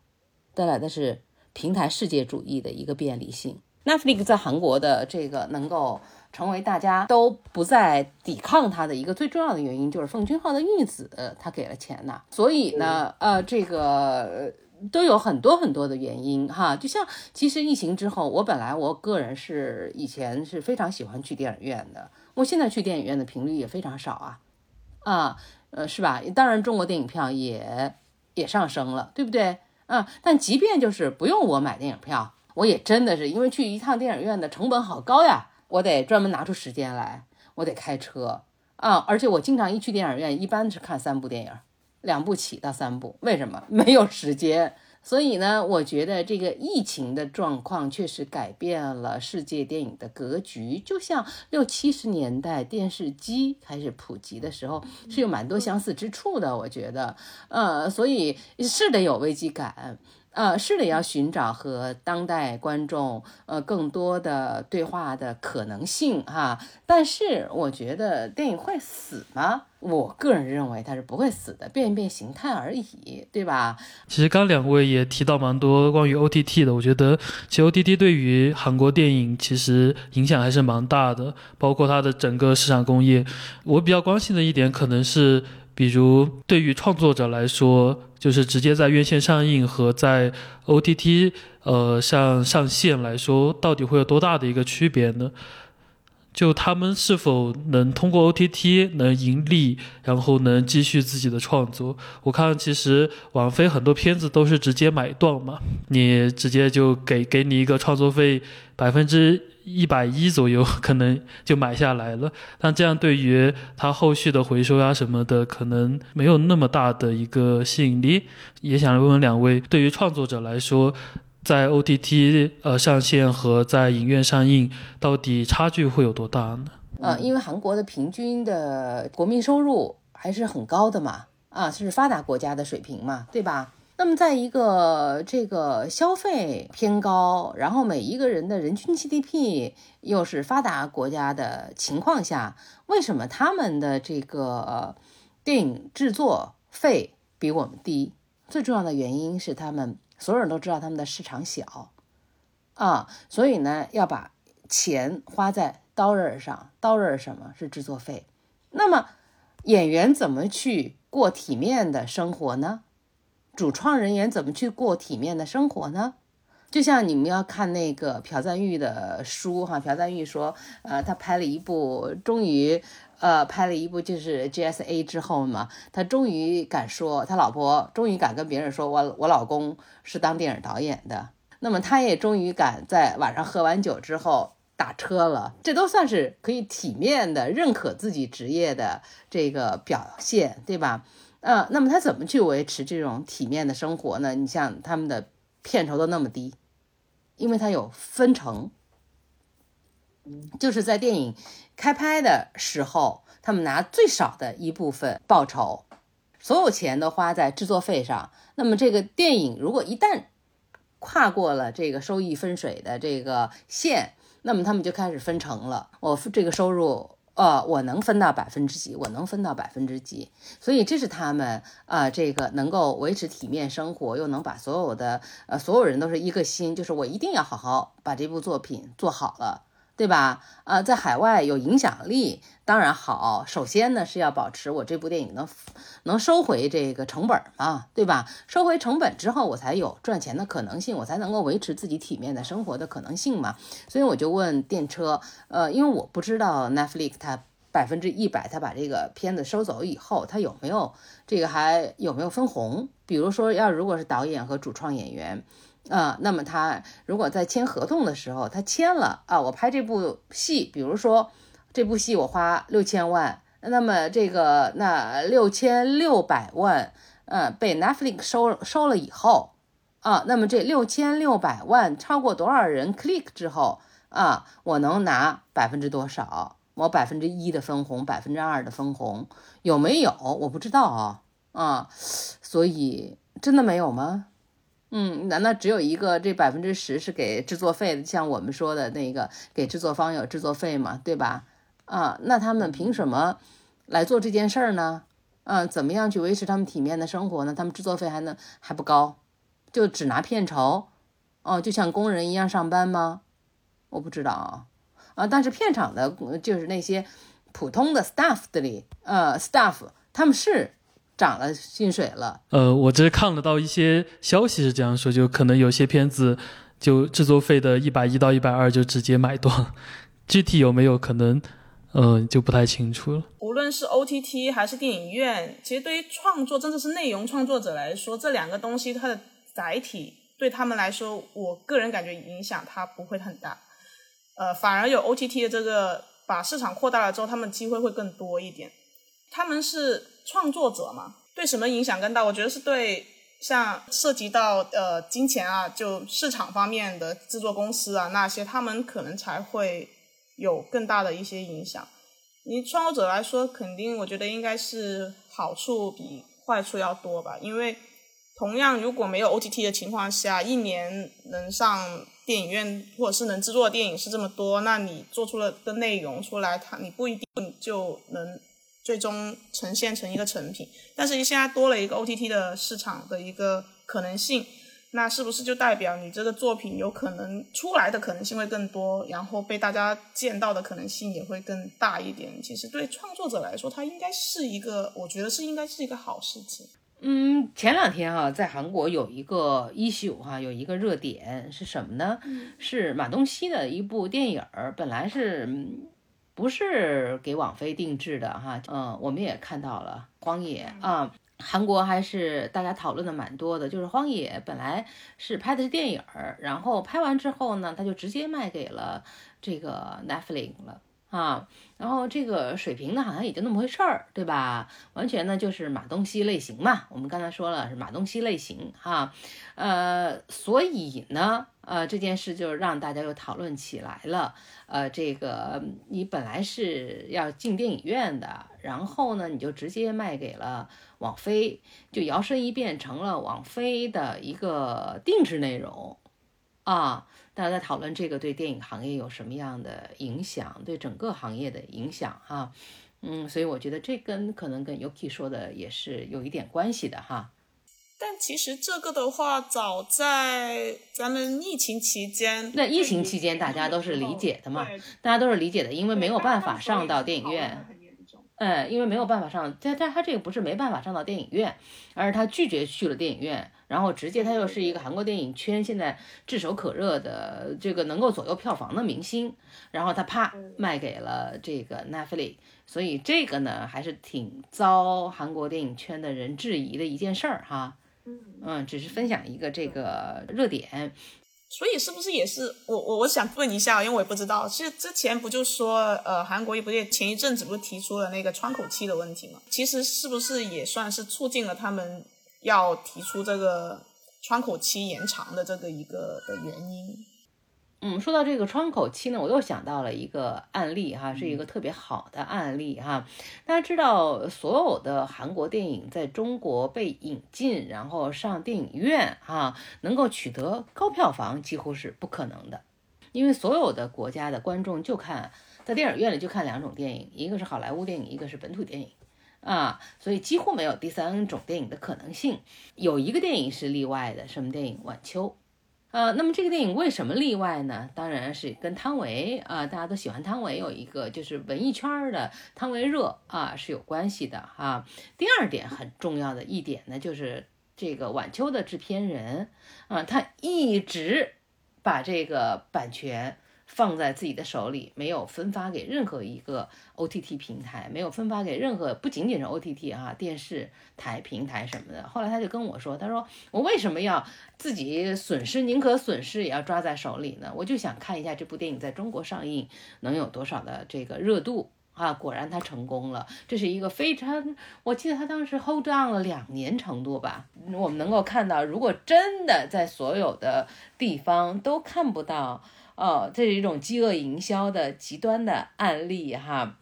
带来的是平台世界主义的一个便利性。Netflix 在韩国的这个能够成为大家都不再抵抗它的一个最重要的原因，就是奉俊昊的义子他给了钱呐。所以呢，呃，这个都有很多很多的原因哈。就像其实疫情之后，我本来我个人是以前是非常喜欢去电影院的，我现在去电影院的频率也非常少啊，啊，呃，是吧？当然，中国电影票也。也上升了，对不对？啊，但即便就是不用我买电影票，我也真的是因为去一趟电影院的成本好高呀，我得专门拿出时间来，我得开车啊，而且我经常一去电影院，一般是看三部电影，两部起到三部，为什么？没有时间。所以呢，我觉得这个疫情的状况确实改变了世界电影的格局。就像六七十年代电视机开始普及的时候，是有蛮多相似之处的。我觉得，呃，所以是得有危机感。呃，是的，要寻找和当代观众呃更多的对话的可能性哈。但是我觉得电影会死吗？我个人认为它是不会死的，变一变形态而已，对吧？其实刚两位也提到蛮多关于 OTT 的，我觉得其实 OTT 对于韩国电影其实影响还是蛮大的，包括它的整个市场工业。我比较关心的一点可能是，比如对于创作者来说。就是直接在院线上映和在 OTT 呃上上线来说，到底会有多大的一个区别呢？就他们是否能通过 OTT 能盈利，然后能继续自己的创作？我看其实网飞很多片子都是直接买断嘛，你直接就给给你一个创作费百分之。一百一左右 可能就买下来了，但这样对于它后续的回收呀什么的，可能没有那么大的一个吸引力。也想问问两位，对于创作者来说，在 OTT 呃上线和在影院上映，到底差距会有多大呢？呃，因为韩国的平均的国民收入还是很高的嘛，啊，是发达国家的水平嘛，对吧？那么，在一个这个消费偏高，然后每一个人的人均 GDP 又是发达国家的情况下，为什么他们的这个电影制作费比我们低，最重要的原因是他们所有人都知道他们的市场小啊，所以呢要把钱花在刀刃上。刀刃什么是制作费？那么演员怎么去过体面的生活呢？主创人员怎么去过体面的生活呢？就像你们要看那个朴赞玉的书哈，朴赞玉说，呃，他拍了一部，终于，呃，拍了一部就是 GSA 之后嘛，他终于敢说，他老婆终于敢跟别人说，我我老公是当电影导演的，那么他也终于敢在晚上喝完酒之后打车了，这都算是可以体面的认可自己职业的这个表现，对吧？呃，那么他怎么去维持这种体面的生活呢？你像他们的片酬都那么低。因为它有分成，就是在电影开拍的时候，他们拿最少的一部分报酬，所有钱都花在制作费上。那么这个电影如果一旦跨过了这个收益分水的这个线，那么他们就开始分成了。我这个收入。呃，我能分到百分之几？我能分到百分之几？所以这是他们啊，这个能够维持体面生活，又能把所有的呃所有人都是一个心，就是我一定要好好把这部作品做好了。对吧？呃，在海外有影响力当然好。首先呢，是要保持我这部电影能能收回这个成本嘛，对吧？收回成本之后，我才有赚钱的可能性，我才能够维持自己体面的生活的可能性嘛。所以我就问电车，呃，因为我不知道 Netflix 它百分之一百，它把这个片子收走以后，它有没有这个还有没有分红？比如说，要如果是导演和主创演员。啊，那么他如果在签合同的时候，他签了啊，我拍这部戏，比如说这部戏我花六千万，那么这个那六千六百万，嗯，被 Netflix 收收了以后，啊，那么这六千六百万超过多少人 click 之后啊，我能拿百分之多少？我百分之一的分红，百分之二的分红有没有？我不知道啊，啊，所以真的没有吗？嗯，难道只有一个这百分之十是给制作费的？像我们说的那个给制作方有制作费嘛，对吧？啊，那他们凭什么来做这件事儿呢？嗯，怎么样去维持他们体面的生活呢？他们制作费还能还不高，就只拿片酬？哦，就像工人一样上班吗？我不知道啊，啊，但是片场的，就是那些普通的 staff 的里，呃，staff 他们是。涨了薪水了。呃，我这看得到一些消息是这样说，就可能有些片子就制作费的一百一到一百二就直接买断，具体有没有可能，呃，就不太清楚了。无论是 OTT 还是电影院，其实对于创作，真的是内容创作者来说，这两个东西它的载体对他们来说，我个人感觉影响它不会很大。呃，反而有 OTT 的这个把市场扩大了之后，他们机会会更多一点。他们是。创作者嘛，对什么影响更大？我觉得是对像涉及到呃金钱啊，就市场方面的制作公司啊那些，他们可能才会有更大的一些影响。你创作者来说，肯定我觉得应该是好处比坏处要多吧。因为同样如果没有 OTT 的情况下，一年能上电影院或者是能制作的电影是这么多，那你做出了的内容出来，它你不一定就能。最终呈现成一个成品，但是你现在多了一个 OTT 的市场的一个可能性，那是不是就代表你这个作品有可能出来的可能性会更多，然后被大家见到的可能性也会更大一点？其实对创作者来说，它应该是一个，我觉得是应该是一个好事情。嗯，前两天哈，在韩国有一个 issue 哈，有一个热点是什么呢？是马东锡的一部电影儿，本来是。不是给网飞定制的哈，嗯，我们也看到了《荒野》啊，韩国还是大家讨论的蛮多的，就是《荒野》本来是拍的是电影儿，然后拍完之后呢，他就直接卖给了这个 Netflix 了。啊，然后这个水平呢，好像也就那么回事儿，对吧？完全呢就是马东锡类型嘛。我们刚才说了是马东锡类型哈，呃，所以呢，呃，这件事就让大家又讨论起来了。呃，这个你本来是要进电影院的，然后呢，你就直接卖给了网飞，就摇身一变成了网飞的一个定制内容啊。大家在讨论这个对电影行业有什么样的影响，对整个行业的影响哈，嗯，所以我觉得这跟可能跟 Yuki 说的也是有一点关系的哈。但其实这个的话，早在咱们疫情期间，那疫情期间大家都是理解的嘛，大家都是理解的，因为没有办法上到电影院。嗯，因为没有办法上，但但他这个不是没办法上到电影院，而是他拒绝去了电影院，然后直接他又是一个韩国电影圈现在炙手可热的这个能够左右票房的明星，然后他啪卖给了这个 Netflix，所以这个呢还是挺遭韩国电影圈的人质疑的一件事儿哈。嗯，只是分享一个这个热点。所以是不是也是我我我想问一下，因为我也不知道，其实之前不就说，呃，韩国也不也前一阵子不是提出了那个窗口期的问题嘛？其实是不是也算是促进了他们要提出这个窗口期延长的这个一个的原因？嗯，说到这个窗口期呢，我又想到了一个案例哈，是一个特别好的案例哈。大家知道，所有的韩国电影在中国被引进，然后上电影院哈，能够取得高票房几乎是不可能的，因为所有的国家的观众就看在电影院里就看两种电影，一个是好莱坞电影，一个是本土电影啊，所以几乎没有第三种电影的可能性。有一个电影是例外的，什么电影？晚秋。呃，那么这个电影为什么例外呢？当然是跟汤唯啊，大家都喜欢汤唯，有一个就是文艺圈的汤唯热啊是有关系的哈。第二点很重要的一点呢，就是这个晚秋的制片人啊，他一直把这个版权。放在自己的手里，没有分发给任何一个 OTT 平台，没有分发给任何，不仅仅是 OTT 哈，电视台平台什么的。后来他就跟我说，他说我为什么要自己损失，宁可损失也要抓在手里呢？我就想看一下这部电影在中国上映能有多少的这个热度啊！果然他成功了，这是一个非常，我记得他当时 hold on 了两年程度吧。我们能够看到，如果真的在所有的地方都看不到。哦，这是一种饥饿营销的极端的案例哈，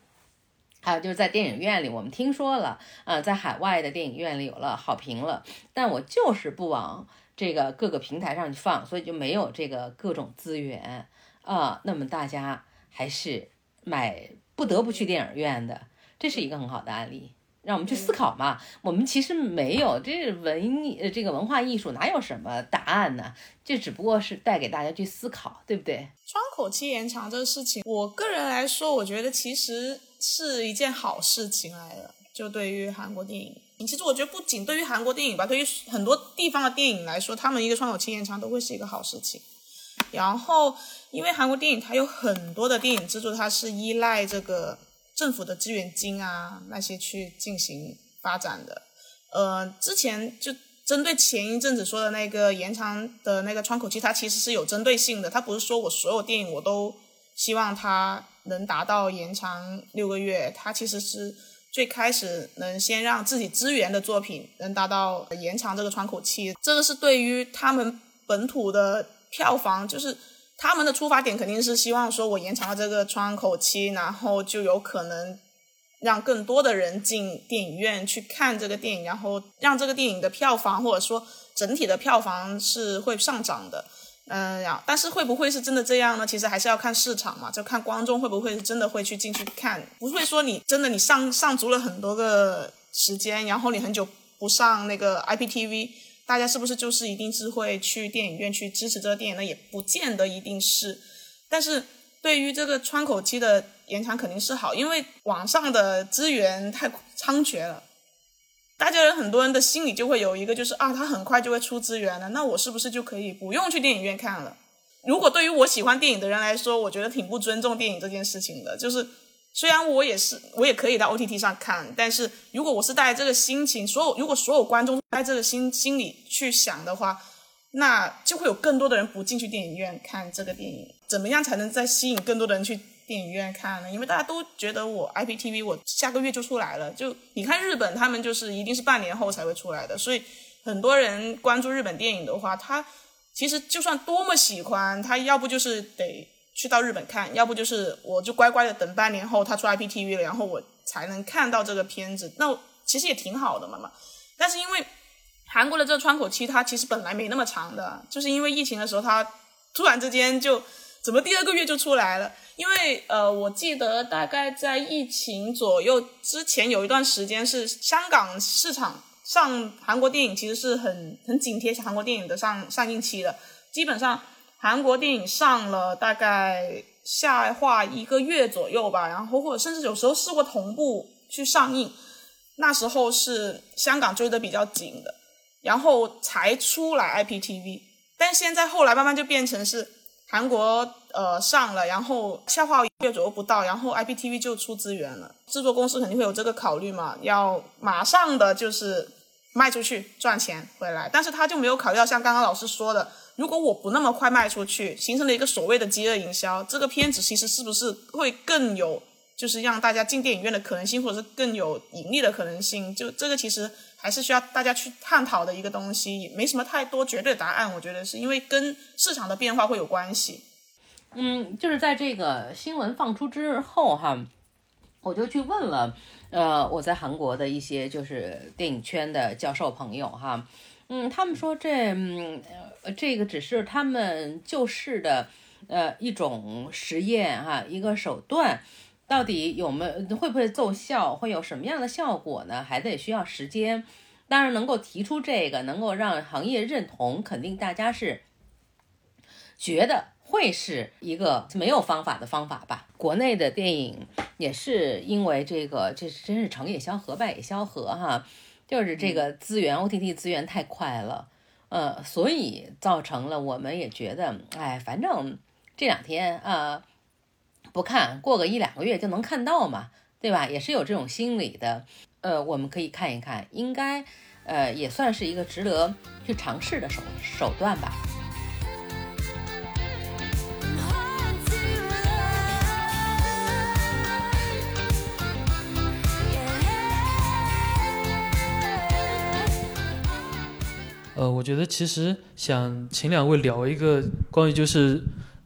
还有就是在电影院里，我们听说了啊，在海外的电影院里有了好评了，但我就是不往这个各个平台上去放，所以就没有这个各种资源啊，那么大家还是买不得不去电影院的，这是一个很好的案例。让我们去思考嘛，我们其实没有这文艺呃这个文化艺术哪有什么答案呢？这只不过是带给大家去思考，对不对？窗口期延长这个事情，我个人来说，我觉得其实是一件好事情来的。就对于韩国电影，其实我觉得不仅对于韩国电影吧，对于很多地方的电影来说，他们一个窗口期延长都会是一个好事情。然后，因为韩国电影它有很多的电影制作，它是依赖这个。政府的资源金啊，那些去进行发展的，呃，之前就针对前一阵子说的那个延长的那个窗口期，它其实是有针对性的，它不是说我所有电影我都希望它能达到延长六个月，它其实是最开始能先让自己资源的作品能达到延长这个窗口期，这个是对于他们本土的票房就是。他们的出发点肯定是希望说，我延长了这个窗口期，然后就有可能让更多的人进电影院去看这个电影，然后让这个电影的票房或者说整体的票房是会上涨的。嗯呀，但是会不会是真的这样呢？其实还是要看市场嘛，就看观众会不会真的会去进去看，不会说你真的你上上足了很多个时间，然后你很久不上那个 IPTV。大家是不是就是一定是会去电影院去支持这个电影呢？也不见得一定是。但是对于这个窗口期的延长肯定是好，因为网上的资源太猖獗了，大家人很多人的心里就会有一个就是啊，他很快就会出资源了，那我是不是就可以不用去电影院看了？如果对于我喜欢电影的人来说，我觉得挺不尊重电影这件事情的，就是。虽然我也是，我也可以在 O T T 上看，但是如果我是带这个心情，所有如果所有观众带这个心心理去想的话，那就会有更多的人不进去电影院看这个电影。怎么样才能再吸引更多的人去电影院看呢？因为大家都觉得我 I P T V 我下个月就出来了，就你看日本他们就是一定是半年后才会出来的，所以很多人关注日本电影的话，他其实就算多么喜欢，他要不就是得。去到日本看，要不就是我就乖乖的等半年后他出 IPTV 了，然后我才能看到这个片子。那其实也挺好的嘛嘛。但是因为韩国的这个窗口期，它其实本来没那么长的，就是因为疫情的时候，它突然之间就怎么第二个月就出来了？因为呃，我记得大概在疫情左右之前有一段时间是香港市场上韩国电影其实是很很紧贴韩国电影的上上映期的，基本上韩国电影上了大概下画一个月左右吧，然后或者甚至有时候试过同步去上映，那时候是香港追的比较紧的，然后才出来 IPTV，但现在后来慢慢就变成是。韩国呃上了，然后下画一个月左右不到，然后 IPTV 就出资源了。制作公司肯定会有这个考虑嘛，要马上的就是卖出去赚钱回来。但是他就没有考虑到像刚刚老师说的，如果我不那么快卖出去，形成了一个所谓的饥饿营销，这个片子其实是不是会更有就是让大家进电影院的可能性，或者是更有盈利的可能性？就这个其实。还是需要大家去探讨的一个东西，没什么太多绝对答案。我觉得是因为跟市场的变化会有关系。嗯，就是在这个新闻放出之后哈，我就去问了，呃，我在韩国的一些就是电影圈的教授朋友哈，嗯，他们说这嗯这个只是他们救市的呃一种实验哈，一个手段。到底有没有会不会奏效，会有什么样的效果呢？还得需要时间。当然，能够提出这个，能够让行业认同，肯定大家是觉得会是一个没有方法的方法吧。国内的电影也是因为这个，这真是成也萧何，败也萧何哈，就是这个资源，OTT 资源太快了，呃，所以造成了我们也觉得，哎，反正这两天啊。不看，过个一两个月就能看到嘛，对吧？也是有这种心理的。呃，我们可以看一看，应该，呃，也算是一个值得去尝试的手手段吧。呃，我觉得其实想请两位聊一个关于就是。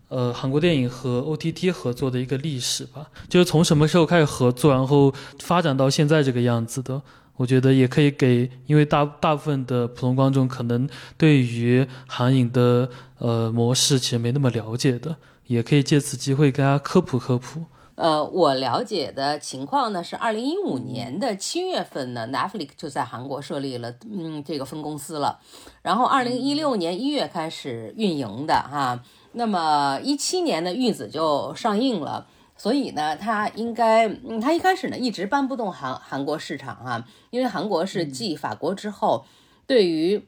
呃，韩国电影和 OTT 合作的一个历史吧，就是从什么时候开始合作，然后发展到现在这个样子的。我觉得也可以给，因为大大部分的普通观众可能对于韩影的呃模式其实没那么了解的，也可以借此机会跟大家科普科普。呃，我了解的情况呢是，二零一五年的七月份呢，Netflix 就在韩国设立了嗯这个分公司了，然后二零一六年一月开始运营的哈。那么一七年的《玉子》就上映了，所以呢，它应该，嗯，它一开始呢一直搬不动韩韩国市场啊，因为韩国是继法国之后，对于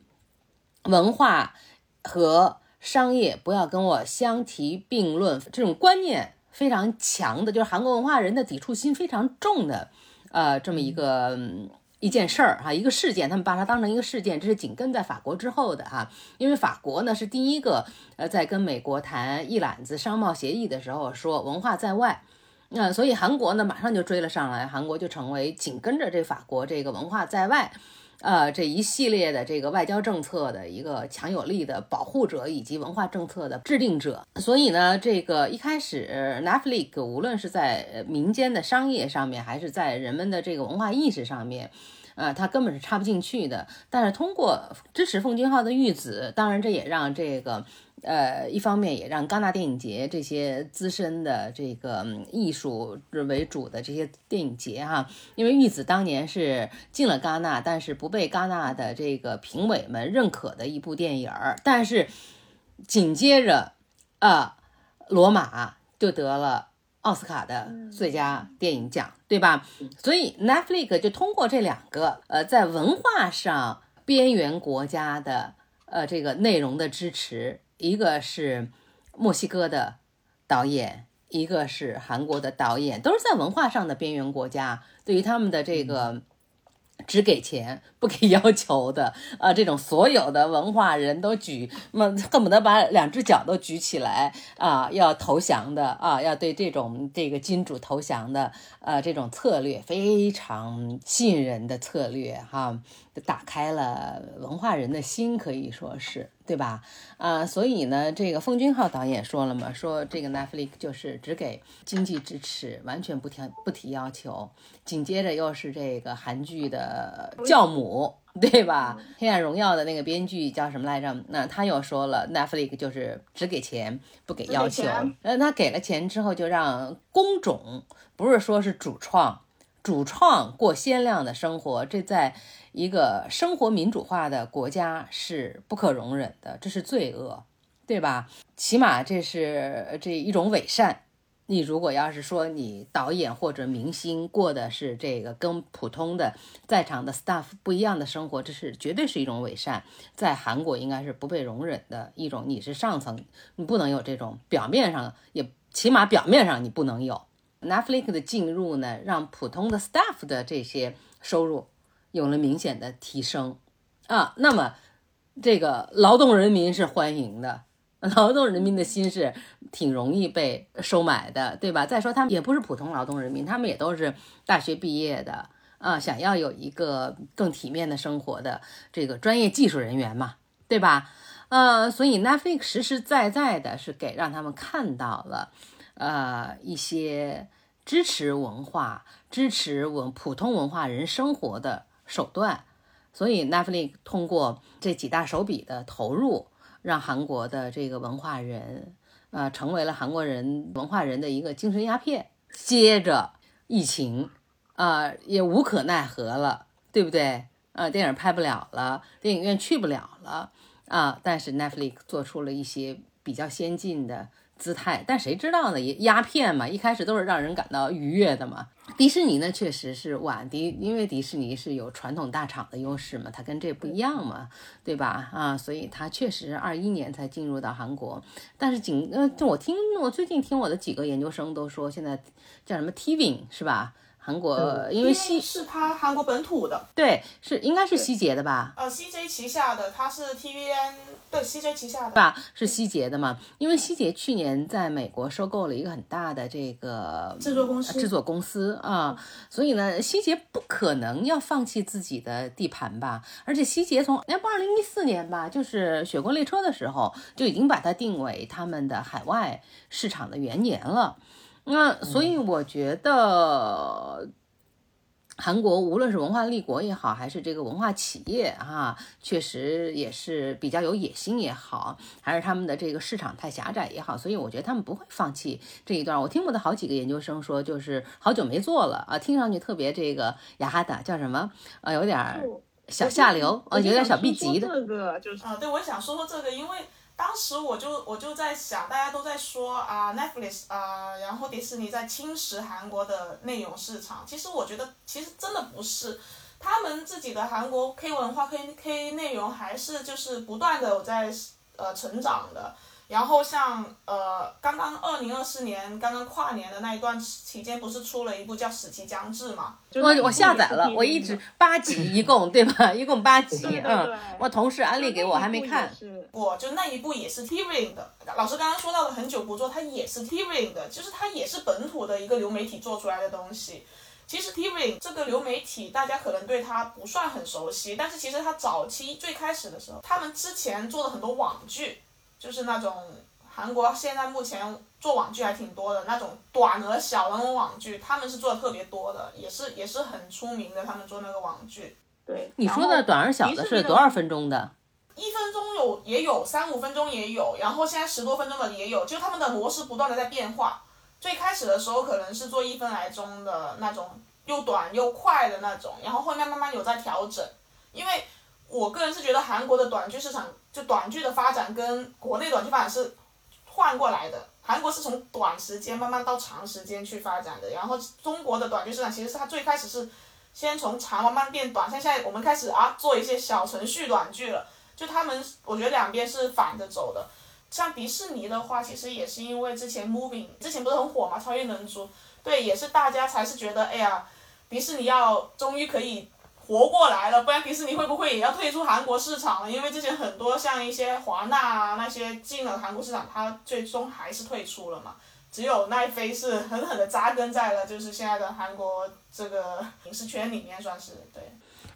文化和商业不要跟我相提并论这种观念非常强的，就是韩国文化人的抵触心非常重的，呃，这么一个。一件事儿哈，一个事件，他们把它当成一个事件，这是紧跟在法国之后的哈，因为法国呢是第一个呃在跟美国谈一揽子商贸协议的时候说文化在外，那所以韩国呢马上就追了上来，韩国就成为紧跟着这法国这个文化在外。呃，这一系列的这个外交政策的一个强有力的保护者，以及文化政策的制定者，所以呢，这个一开始 Netflix 无论是在民间的商业上面，还是在人们的这个文化意识上面。呃，他根本是插不进去的。但是通过支持奉俊昊的《玉子》，当然这也让这个，呃，一方面也让戛纳电影节这些资深的这个艺术为主的这些电影节哈，因为《玉子》当年是进了戛纳，但是不被戛纳的这个评委们认可的一部电影儿。但是紧接着，啊，《罗马》就得了。奥斯卡的最佳电影奖，对吧？所以 Netflix 就通过这两个呃，在文化上边缘国家的呃这个内容的支持，一个是墨西哥的导演，一个是韩国的导演，都是在文化上的边缘国家，对于他们的这个。只给钱不给要求的啊，这种所有的文化人都举，那恨不得把两只脚都举起来啊，要投降的啊，要对这种这个金主投降的，呃，这种策略非常信任的策略哈。打开了文化人的心，可以说是对吧？啊，所以呢，这个奉俊昊导演说了嘛，说这个 Netflix 就是只给经济支持，完全不提不提要求。紧接着又是这个韩剧的教母，对吧？黑暗荣耀的那个编剧叫什么来着？那他又说了，Netflix 就是只给钱不给要求。那，他给了钱之后，就让工种，不是说是主创，主创过鲜亮的生活，这在一个生活民主化的国家是不可容忍的，这是罪恶，对吧？起码这是这一种伪善。你如果要是说你导演或者明星过的是这个跟普通的在场的 staff 不一样的生活，这是绝对是一种伪善，在韩国应该是不被容忍的一种。你是上层，你不能有这种表面上也起码表面上你不能有。Netflix 的进入呢，让普通的 staff 的这些收入有了明显的提升啊。那么这个劳动人民是欢迎的。劳动人民的心是挺容易被收买的，对吧？再说他们也不是普通劳动人民，他们也都是大学毕业的啊，想要有一个更体面的生活的这个专业技术人员嘛，对吧？呃，所以 Netflix 实实在在的是给让他们看到了，呃，一些支持文化、支持文普通文化人生活的手段。所以 Netflix 通过这几大手笔的投入。让韩国的这个文化人，呃，成为了韩国人文化人的一个精神鸦片。接着疫情，啊，也无可奈何了，对不对？啊，电影拍不了了，电影院去不了了，啊，但是 Netflix 做出了一些比较先进的。姿态，但谁知道呢？也鸦片嘛，一开始都是让人感到愉悦的嘛。迪士尼呢，确实是哇迪，因为迪士尼是有传统大厂的优势嘛，它跟这不一样嘛，对吧？啊，所以它确实二一年才进入到韩国。但是仅呃，我听我最近听我的几个研究生都说，现在叫什么 Tving 是吧？韩国因为西是它韩国本土的，对，是应该是西捷的吧？呃，CJ 旗下的，它是 TVN，对，CJ 旗下的吧？是西捷的嘛？因为西捷去年在美国收购了一个很大的这个制作公司，制作公司啊，所以呢，西捷不可能要放弃自己的地盘吧？而且西捷从那不二零一四年吧，就是《雪国列车》的时候就已经把它定为他们的海外市场的元年了。那所以我觉得，韩国无论是文化立国也好，还是这个文化企业哈，确实也是比较有野心也好，还是他们的这个市场太狭窄也好，所以我觉得他们不会放弃这一段。我听我的好几个研究生说，就是好久没做了啊，听上去特别这个雅哈达叫什么啊，有点小下流啊，有点小 B 级的。这个就是啊，对，我想说说这个，因为。当时我就我就在想，大家都在说啊，Netflix 啊，然后迪士尼在侵蚀韩国的内容市场。其实我觉得，其实真的不是，他们自己的韩国 K 文化、K K 内容还是就是不断的在呃成长的。然后像呃，刚刚二零二四年刚刚跨年的那一段期间，不是出了一部叫《死期将至》嘛？我我下载了，我一直八集一共对吧？一共八集，嗯，我同事安利给我还没看。我就那一部也是 TVN 的，老师刚刚说到的很久不做，它也是 TVN 的，就是它也是本土的一个流媒体做出来的东西。其实 TVN 这个流媒体大家可能对它不算很熟悉，但是其实它早期最开始的时候，他们之前做的很多网剧。就是那种韩国现在目前做网剧还挺多的那种短而小的那种网剧，他们是做的特别多的，也是也是很出名的。他们做那个网剧，对你说的短而小的是多少分钟的？一分钟有也有，三五分钟也有，然后现在十多分钟的也有，就他们的模式不断的在变化。最开始的时候可能是做一分来钟的那种，又短又快的那种，然后后面慢慢有在调整，因为。我个人是觉得韩国的短剧市场，就短剧的发展跟国内短剧发展是换过来的。韩国是从短时间慢慢到长时间去发展的，然后中国的短剧市场其实是它最开始是先从长慢慢变短，像现在我们开始啊做一些小程序短剧了。就他们，我觉得两边是反着走的。像迪士尼的话，其实也是因为之前 Moving 之前不是很火嘛，超越人族，对，也是大家才是觉得，哎呀，迪士尼要终于可以。活过来了，不然迪士尼会不会也要退出韩国市场了？因为之前很多像一些华纳啊那些进了韩国市场，它最终还是退出了嘛。只有奈飞是狠狠的扎根在了就是现在的韩国这个影视圈里面，算是对。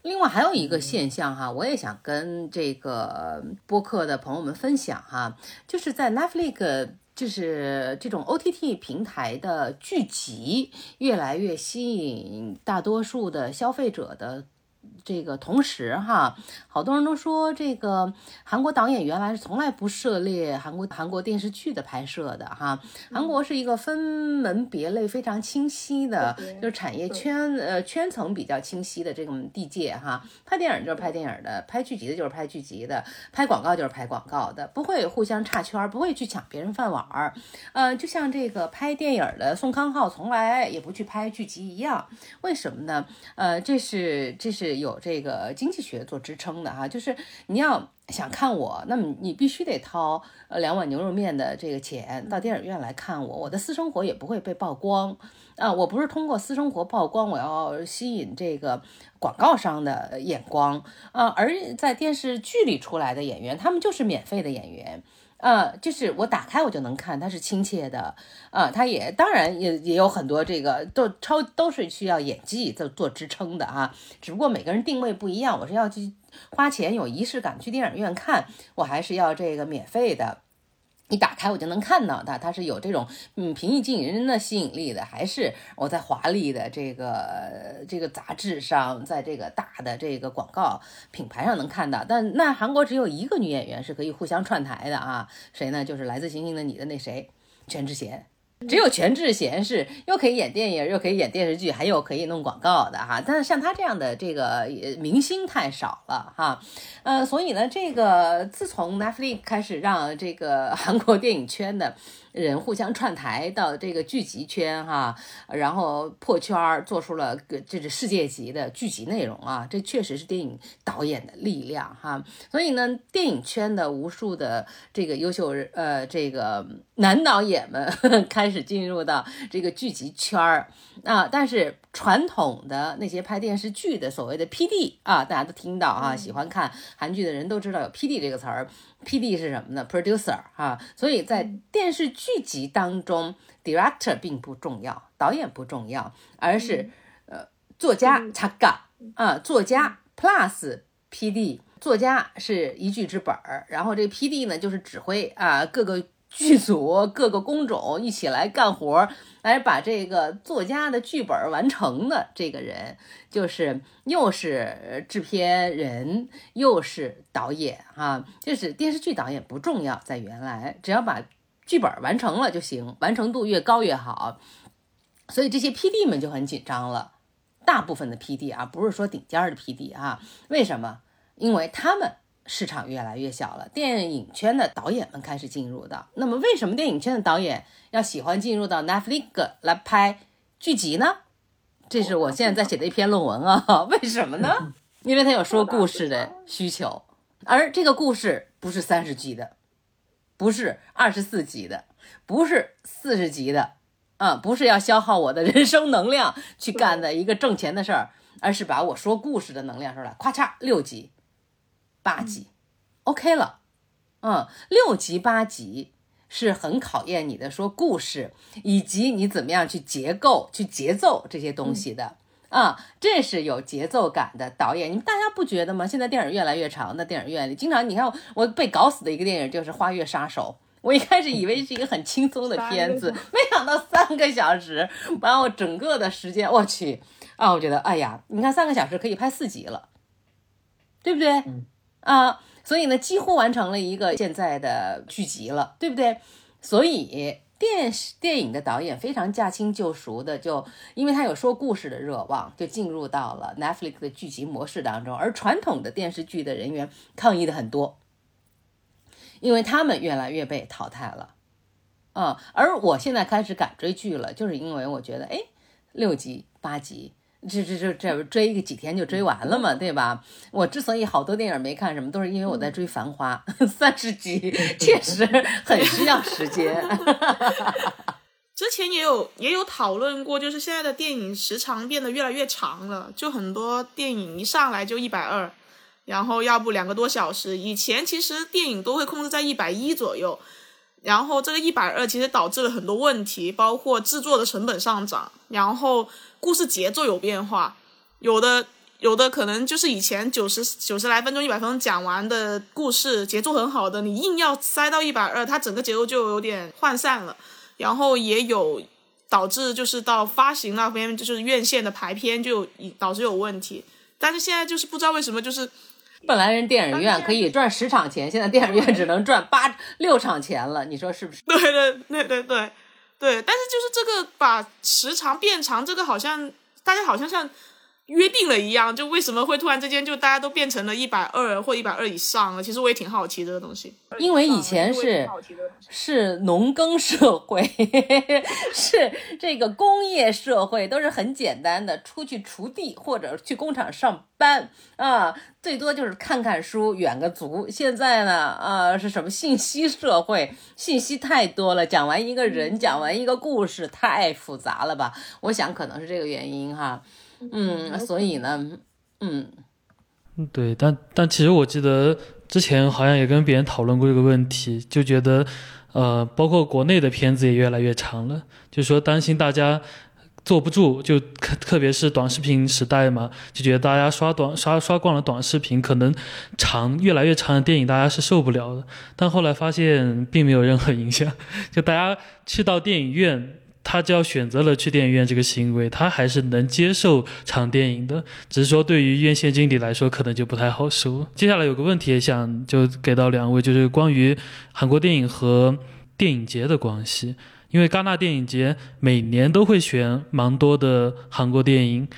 另外还有一个现象哈，我也想跟这个播客的朋友们分享哈，就是在 Netflix 就是这种 OTT 平台的剧集越来越吸引大多数的消费者的。这个同时哈，好多人都说这个韩国导演原来是从来不涉猎韩国韩国电视剧的拍摄的哈。韩国是一个分门别类非常清晰的，就是产业圈呃圈层比较清晰的这种地界哈。拍电影就是拍电影的，拍剧集的就是拍剧集的，拍广告就是拍广告的，不会互相岔圈，不会去抢别人饭碗儿。呃，就像这个拍电影的宋康昊从来也不去拍剧集一样，为什么呢？呃，这是这是有有这个经济学做支撑的哈，就是你要想看我，那么你必须得掏呃两碗牛肉面的这个钱到电影院来看我，我的私生活也不会被曝光啊，我不是通过私生活曝光，我要吸引这个广告商的眼光啊，而在电视剧里出来的演员，他们就是免费的演员。呃，就是我打开我就能看，它是亲切的，啊，它也当然也也有很多这个都超都是需要演技做做支撑的啊，只不过每个人定位不一样，我是要去花钱有仪式感去电影院看，我还是要这个免费的。你打开我就能看到它，它是有这种嗯平易近人的吸引力的，还是我在华丽的这个这个杂志上，在这个大的这个广告品牌上能看到？但那韩国只有一个女演员是可以互相串台的啊，谁呢？就是来自星星的你的那谁，全智贤。只有全智贤是又可以演电影，又可以演电视剧，还有可以弄广告的哈。但是像他这样的这个明星太少了哈。呃，所以呢，这个自从 Netflix 开始让这个韩国电影圈的。人互相串台到这个剧集圈哈，然后破圈儿做出了个这是世界级的剧集内容啊，这确实是电影导演的力量哈。所以呢，电影圈的无数的这个优秀呃这个男导演们 开始进入到这个剧集圈儿啊，但是传统的那些拍电视剧的所谓的 PD 啊，大家都听到啊，喜欢看韩剧的人都知道有 PD 这个词儿。P.D 是什么呢？Producer 啊，所以在电视剧集当中，Director 并不重要，导演不重要，而是呃作家查嘎啊，作家 Plus P.D，作家是一剧之本儿，然后这 P.D 呢就是指挥啊各个剧组各个工种一起来干活。来把这个作家的剧本完成的这个人，就是又是制片人又是导演哈，就是电视剧导演不重要，在原来只要把剧本完成了就行，完成度越高越好。所以这些 P.D 们就很紧张了，大部分的 P.D 啊，不是说顶尖的 P.D 啊，为什么？因为他们。市场越来越小了，电影圈的导演们开始进入的。那么，为什么电影圈的导演要喜欢进入到 Netflix 来拍剧集呢？这是我现在在写的一篇论文啊。为什么呢？因为他有说故事的需求，而这个故事不是三十集的，不是二十四集的，不是四十集的，啊，不是要消耗我的人生能量去干的一个挣钱的事儿，而是把我说故事的能量出来，咔嚓六集。八集，OK 了，嗯，六集八集是很考验你的说故事以及你怎么样去结构、去节奏这些东西的啊，这是有节奏感的导演。你们大家不觉得吗？现在电影越来越长，的电影院里经常你看我被搞死的一个电影就是《花月杀手》，我一开始以为是一个很轻松的 片子，没想到三个小时把我整个的时间，我去啊！我觉得哎呀，你看三个小时可以拍四集了，对不对？嗯。啊，所以呢，几乎完成了一个现在的剧集了，对不对？所以电视电影的导演非常驾轻就熟的，就因为他有说故事的热望，就进入到了 Netflix 的剧集模式当中。而传统的电视剧的人员抗议的很多，因为他们越来越被淘汰了。啊，而我现在开始敢追剧了，就是因为我觉得，哎，六集八集。这这这这追个几天就追完了嘛，对吧？我之所以好多电影没看，什么都是因为我在追《繁花》，三十集确实很需要时间。之前也有也有讨论过，就是现在的电影时长变得越来越长了，就很多电影一上来就一百二，然后要不两个多小时。以前其实电影都会控制在一百一左右。然后这个一百二其实导致了很多问题，包括制作的成本上涨，然后故事节奏有变化，有的有的可能就是以前九十九十来分钟、一百分钟讲完的故事，节奏很好的，你硬要塞到一百二，它整个节奏就有点涣散了。然后也有导致就是到发行那边，就是院线的排片就导致有问题。但是现在就是不知道为什么，就是本来人电影院可以赚十场钱，现在电影院只能赚八六场钱了，你说是不是？对对对对对对，但是就是这个把时长变长，这个好像大家好像像。约定了一样，就为什么会突然之间就大家都变成了一百二或一百二以上了？其实我也挺好奇这个东西，因为以前是是农耕社会，是这个工业社会，都是很简单的，出去锄地或者去工厂上班啊，最多就是看看书，远个足。现在呢，啊，是什么信息社会？信息太多了，讲完一个人，讲完一个故事，太复杂了吧？我想可能是这个原因哈。嗯，所以呢，嗯，对，但但其实我记得之前好像也跟别人讨论过这个问题，就觉得，呃，包括国内的片子也越来越长了，就说担心大家坐不住，就特别是短视频时代嘛，就觉得大家刷短刷刷惯了短视频，可能长越来越长的电影大家是受不了的。但后来发现并没有任何影响，就大家去到电影院。他只要选择了去电影院这个行为，他还是能接受场电影的，只是说对于院线经理来说，可能就不太好说。接下来有个问题也想就给到两位，就是关于韩国电影和电影节的关系，因为戛纳电影节每年都会选蛮多的韩国电影。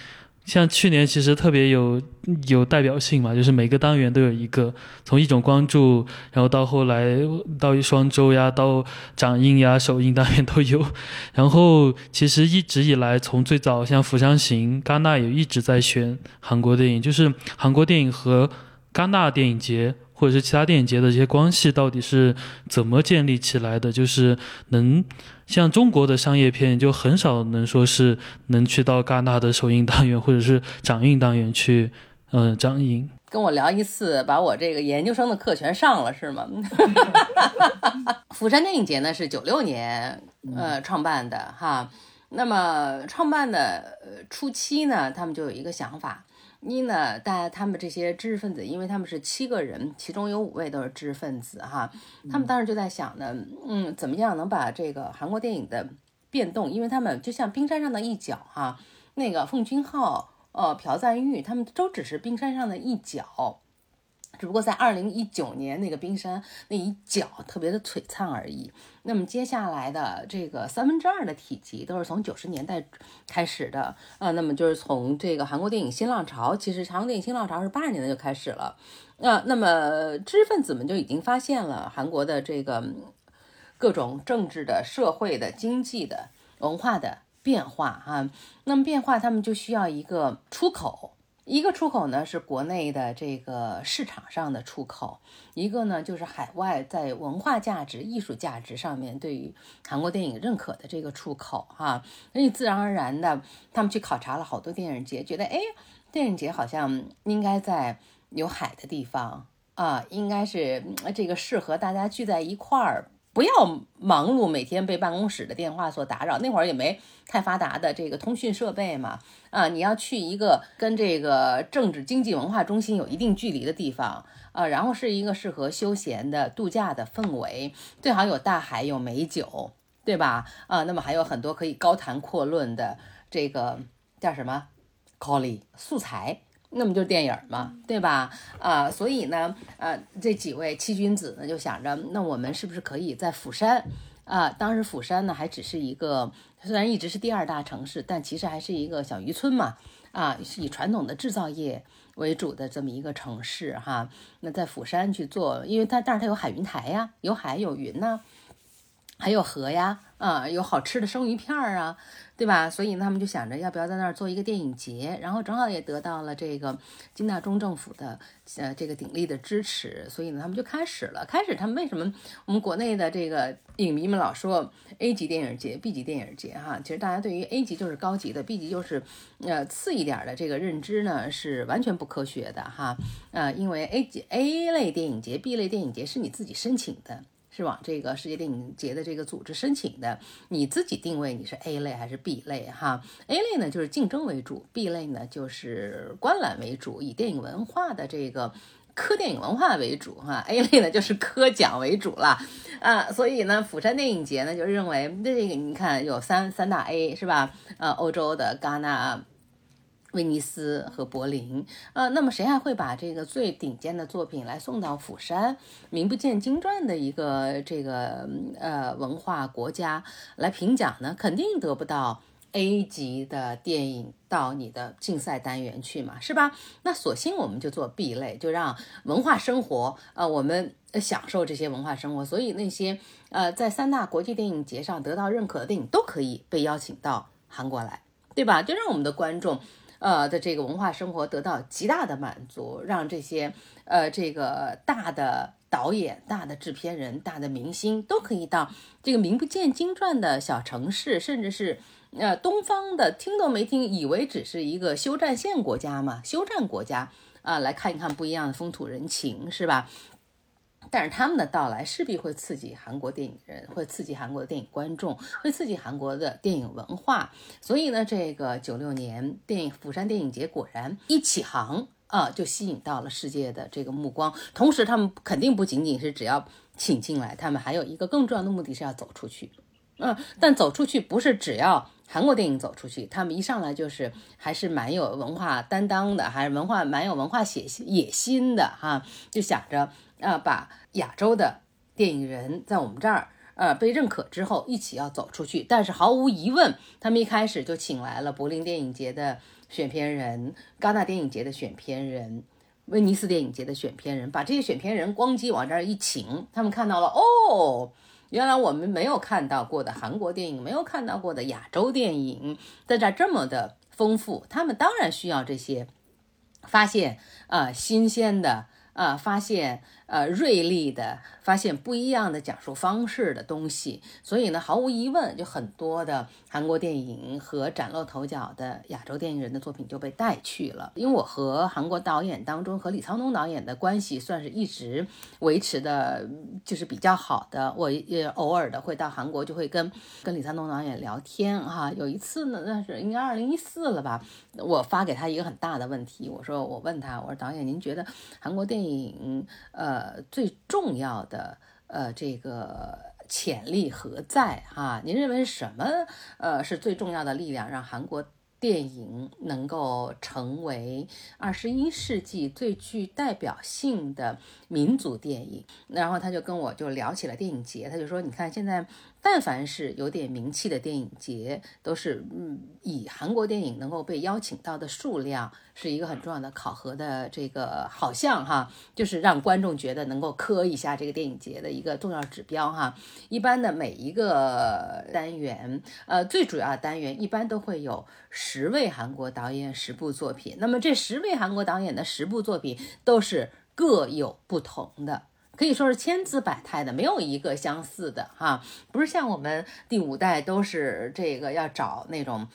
像去年其实特别有有代表性嘛，就是每个单元都有一个，从一种关注，然后到后来到一双周呀，到掌印呀、首映单元都有。然后其实一直以来，从最早像《釜山行》，戛纳也一直在选韩国电影，就是韩国电影和戛纳电影节。或者是其他电影节的这些关系到底是怎么建立起来的？就是能像中国的商业片，就很少能说是能去到戛纳的首映单元或者是展映单元去，嗯，展映。跟我聊一次，把我这个研究生的课全上了，是吗？釜山电影节呢是九六年呃创办的哈，那么创办的初期呢，他们就有一个想法。一呢，大家他们这些知识分子，因为他们是七个人，其中有五位都是知识分子哈，他们当时就在想呢，嗯，怎么样能把这个韩国电影的变动，因为他们就像冰山上的一角哈，那个奉俊昊、呃朴赞玉，他们都只是冰山上的一角。只不过在二零一九年，那个冰山那一角特别的璀璨而已。那么接下来的这个三分之二的体积都是从九十年代开始的，呃，那么就是从这个韩国电影新浪潮，其实韩国电影新浪潮是八十年代就开始了。那那么知识分子们就已经发现了韩国的这个各种政治的、社会的、经济的、文化的变化啊。那么变化，他们就需要一个出口。一个出口呢是国内的这个市场上的出口，一个呢就是海外在文化价值、艺术价值上面对于韩国电影认可的这个出口哈。所以自然而然的，他们去考察了好多电影节，觉得哎，电影节好像应该在有海的地方啊，应该是这个适合大家聚在一块儿。不要忙碌，每天被办公室的电话所打扰。那会儿也没太发达的这个通讯设备嘛，啊，你要去一个跟这个政治、经济、文化中心有一定距离的地方啊，然后是一个适合休闲的度假的氛围，最好有大海、有美酒，对吧？啊，那么还有很多可以高谈阔论的这个叫什么 c o l l e 素材。那么就是电影嘛，对吧？啊，所以呢，呃，这几位七君子呢就想着，那我们是不是可以在釜山啊？当时釜山呢还只是一个，虽然一直是第二大城市，但其实还是一个小渔村嘛，啊，是以传统的制造业为主的这么一个城市哈。那在釜山去做，因为它但是它有海云台呀，有海有云呐，还有河呀，啊，有好吃的生鱼片儿啊。对吧？所以他们就想着要不要在那儿做一个电影节，然后正好也得到了这个金大中政府的呃这个鼎力的支持，所以呢他们就开始了。开始他们为什么我们国内的这个影迷们老说 A 级电影节、B 级电影节哈？其实大家对于 A 级就是高级的，B 级就是呃次一点的这个认知呢是完全不科学的哈。呃，因为 A 级 A 类电影节、B 类电影节是你自己申请的。是往这个世界电影节的这个组织申请的，你自己定位你是 A 类还是 B 类哈？A 类呢就是竞争为主，B 类呢就是观览为主，以电影文化的这个科电影文化为主哈。A 类呢就是科奖为主了啊，所以呢，釜山电影节呢就认为这个你看有三三大 A 是吧？呃，欧洲的戛纳。威尼斯和柏林，呃，那么谁还会把这个最顶尖的作品来送到釜山，名不见经传的一个这个呃文化国家来评奖呢？肯定得不到 A 级的电影到你的竞赛单元去嘛，是吧？那索性我们就做 B 类，就让文化生活，呃，我们享受这些文化生活。所以那些呃在三大国际电影节上得到认可的电影都可以被邀请到韩国来，对吧？就让我们的观众。呃的这个文化生活得到极大的满足，让这些呃这个大的导演、大的制片人、大的明星都可以到这个名不见经传的小城市，甚至是呃东方的听都没听，以为只是一个休战线国家嘛，休战国家啊，来看一看不一样的风土人情，是吧？但是他们的到来势必会刺激韩国电影人，会刺激韩国的电影观众，会刺激韩国的电影文化。所以呢，这个九六年电影釜山电影节果然一起航啊，就吸引到了世界的这个目光。同时，他们肯定不仅仅是只要请进来，他们还有一个更重要的目的是要走出去。嗯，但走出去不是只要韩国电影走出去，他们一上来就是还是蛮有文化担当的，还是文化蛮有文化野野心的哈，就想着。啊，把亚洲的电影人在我们这儿，呃，被认可之后，一起要走出去。但是毫无疑问，他们一开始就请来了柏林电影节的选片人、戛纳电影节的选片人、威尼斯电影节的选片人，把这些选片人咣叽往这儿一请，他们看到了，哦，原来我们没有看到过的韩国电影，没有看到过的亚洲电影，在这儿这么的丰富，他们当然需要这些发现，呃，新鲜的，呃，发现。呃，锐利的发现不一样的讲述方式的东西，所以呢，毫无疑问，就很多的韩国电影和崭露头角的亚洲电影人的作品就被带去了。因为我和韩国导演当中和李沧东导演的关系算是一直维持的，就是比较好的。我也偶尔的会到韩国，就会跟跟李沧东导演聊天哈。有一次呢，那是应该二零一四了吧，我发给他一个很大的问题，我说我问他，我说导演，您觉得韩国电影？呃，最重要的呃，这个潜力何在哈？您认为什么呃是最重要的力量，让韩国电影能够成为二十一世纪最具代表性的民族电影？然后他就跟我就聊起了电影节，他就说，你看现在。但凡是有点名气的电影节，都是嗯，以韩国电影能够被邀请到的数量是一个很重要的考核的这个，好像哈，就是让观众觉得能够磕一下这个电影节的一个重要指标哈。一般的每一个单元，呃，最主要的单元一般都会有十位韩国导演十部作品，那么这十位韩国导演的十部作品都是各有不同的。可以说是千姿百态的，没有一个相似的哈，不是像我们第五代都是这个要找那种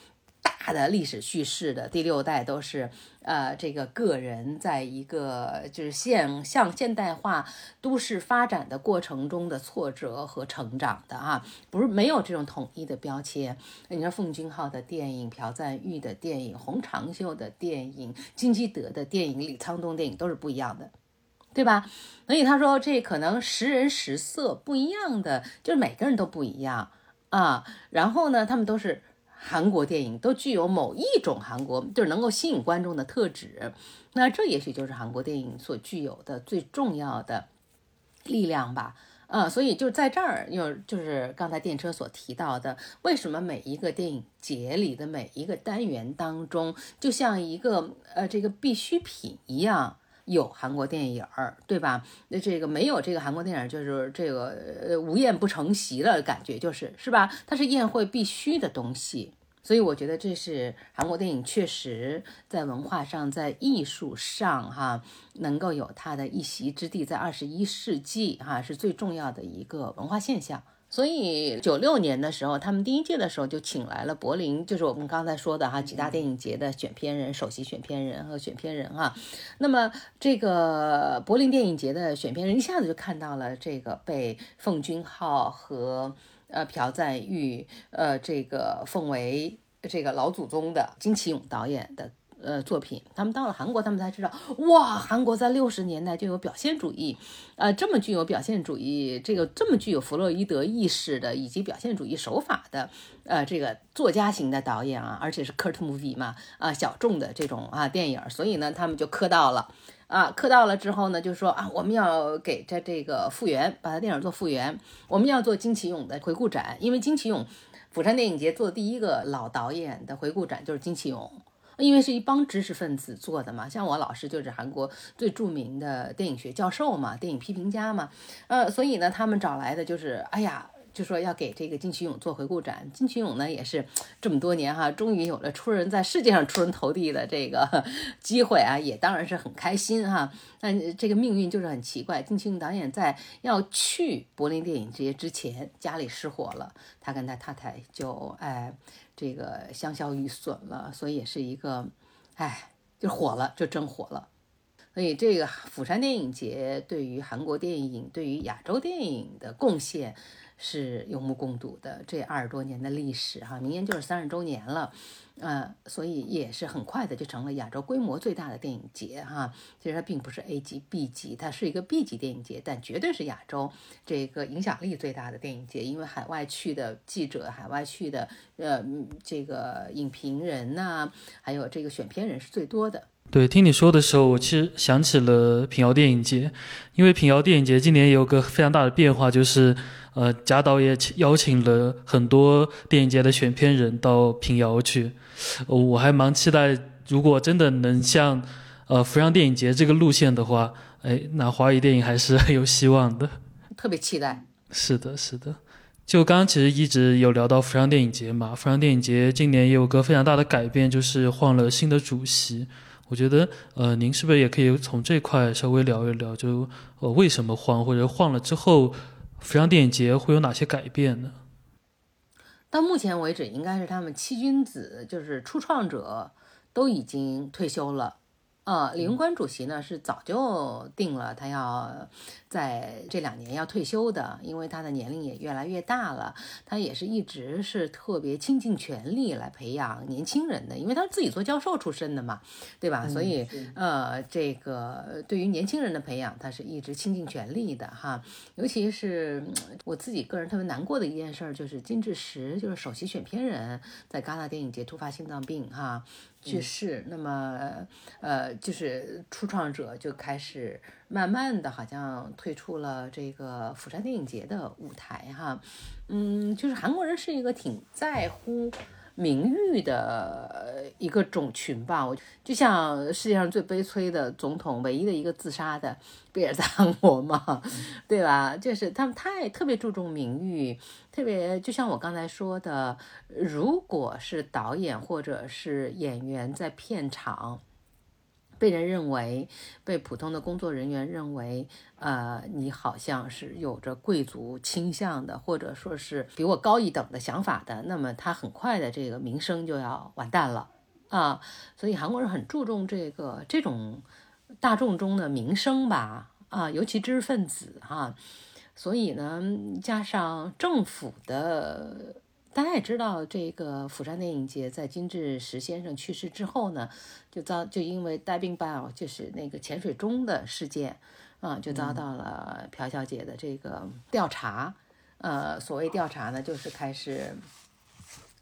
大的历史叙事的，第六代都是呃这个个人在一个就是现向现代化都市发展的过程中的挫折和成长的啊，不是没有这种统一的标签。你说奉俊昊的电影、朴赞玉的电影、洪长秀的电影、金基德的电影、李沧东电影都是不一样的。对吧？所以他说这可能识人识色不一样的，就是每个人都不一样啊。然后呢，他们都是韩国电影，都具有某一种韩国就是能够吸引观众的特质。那这也许就是韩国电影所具有的最重要的力量吧。啊，所以就在这儿，又就是刚才电车所提到的，为什么每一个电影节里的每一个单元当中，就像一个呃这个必需品一样。有韩国电影儿，对吧？那这个没有这个韩国电影，就是这个呃无宴不成席了，感觉就是是吧？它是宴会必须的东西，所以我觉得这是韩国电影确实在文化上、在艺术上哈，能够有它的一席之地，在二十一世纪哈是最重要的一个文化现象。所以九六年的时候，他们第一届的时候就请来了柏林，就是我们刚才说的哈几大电影节的选片人、首席选片人和选片人哈。那么这个柏林电影节的选片人一下子就看到了这个被奉俊昊和呃朴赞玉呃这个奉为这个老祖宗的金启勇导演的呃作品。他们到了韩国，他们才知道，哇，韩国在六十年代就有表现主义，呃，这么具有表现主义，这个这么具有弗洛伊德意识的以及表现主义手法的，呃，这个作家型的导演啊，而且是 cult movie 嘛，啊，小众的这种啊电影，所以呢，他们就磕到了。啊，磕到了之后呢，就说啊，我们要给这这个复原，把它电影做复原。我们要做金启勇的回顾展，因为金启勇，釜山电影节做的第一个老导演的回顾展就是金启勇，因为是一帮知识分子做的嘛。像我老师就是韩国最著名的电影学教授嘛，电影批评家嘛，呃，所以呢，他们找来的就是，哎呀。就说要给这个金曲勇做回顾展，金曲勇呢也是这么多年哈，终于有了出人在世界上出人头地的这个 机会啊，也当然是很开心哈。但这个命运就是很奇怪，金曲勇导演在要去柏林电影节之前，家里失火了，他跟他太太就哎这个香消玉损了，所以也是一个哎就火了，就真火了。所以这个釜山电影节对于韩国电影、对于亚洲电影的贡献。是有目共睹的，这二十多年的历史哈，明年就是三十周年了，呃，所以也是很快的就成了亚洲规模最大的电影节哈。其实它并不是 A 级、B 级，它是一个 B 级电影节，但绝对是亚洲这个影响力最大的电影节，因为海外去的记者、海外去的呃这个影评人呐，还有这个选片人是最多的。对，听你说的时候，我其实想起了平遥电影节，因为平遥电影节今年也有个非常大的变化，就是。呃，贾导也邀请了很多电影节的选片人到平遥去，我还蛮期待，如果真的能像呃釜山电影节这个路线的话，哎，那华语电影还是很有希望的。特别期待。是的，是的。就刚刚其实一直有聊到釜山电影节嘛，釜山电影节今年也有个非常大的改变，就是换了新的主席。我觉得，呃，您是不是也可以从这块稍微聊一聊，就呃为什么换，或者换了之后。釜山电影节会有哪些改变呢？到目前为止，应该是他们七君子，就是初创者都已经退休了。呃，李云关主席呢是早就定了，他要在这两年要退休的，因为他的年龄也越来越大了。他也是一直是特别倾尽全力来培养年轻人的，因为他自己做教授出身的嘛，对吧？所以呃，这个对于年轻人的培养，他是一直倾尽全力的哈。尤其是我自己个人特别难过的一件事，就是金志石，就是首席选片人，在戛纳电影节突发心脏病哈。去世，那么，呃，就是初创者就开始慢慢的，好像退出了这个釜山电影节的舞台哈，嗯，就是韩国人是一个挺在乎。名誉的一个种群吧，我就像世界上最悲催的总统，唯一的一个自杀的，不也是在韩国吗？对吧？就是他们太特别注重名誉，特别就像我刚才说的，如果是导演或者是演员在片场。被人认为，被普通的工作人员认为，呃，你好像是有着贵族倾向的，或者说是比我高一等的想法的，那么他很快的这个名声就要完蛋了啊！所以韩国人很注重这个这种大众中的名声吧，啊，尤其知识分子哈，所以呢，加上政府的。大家也知道，这个釜山电影节在金志石先生去世之后呢，就遭就因为 diving bell 就是那个潜水钟的事件，啊，就遭到了朴小姐的这个调查。呃，所谓调查呢，就是开始，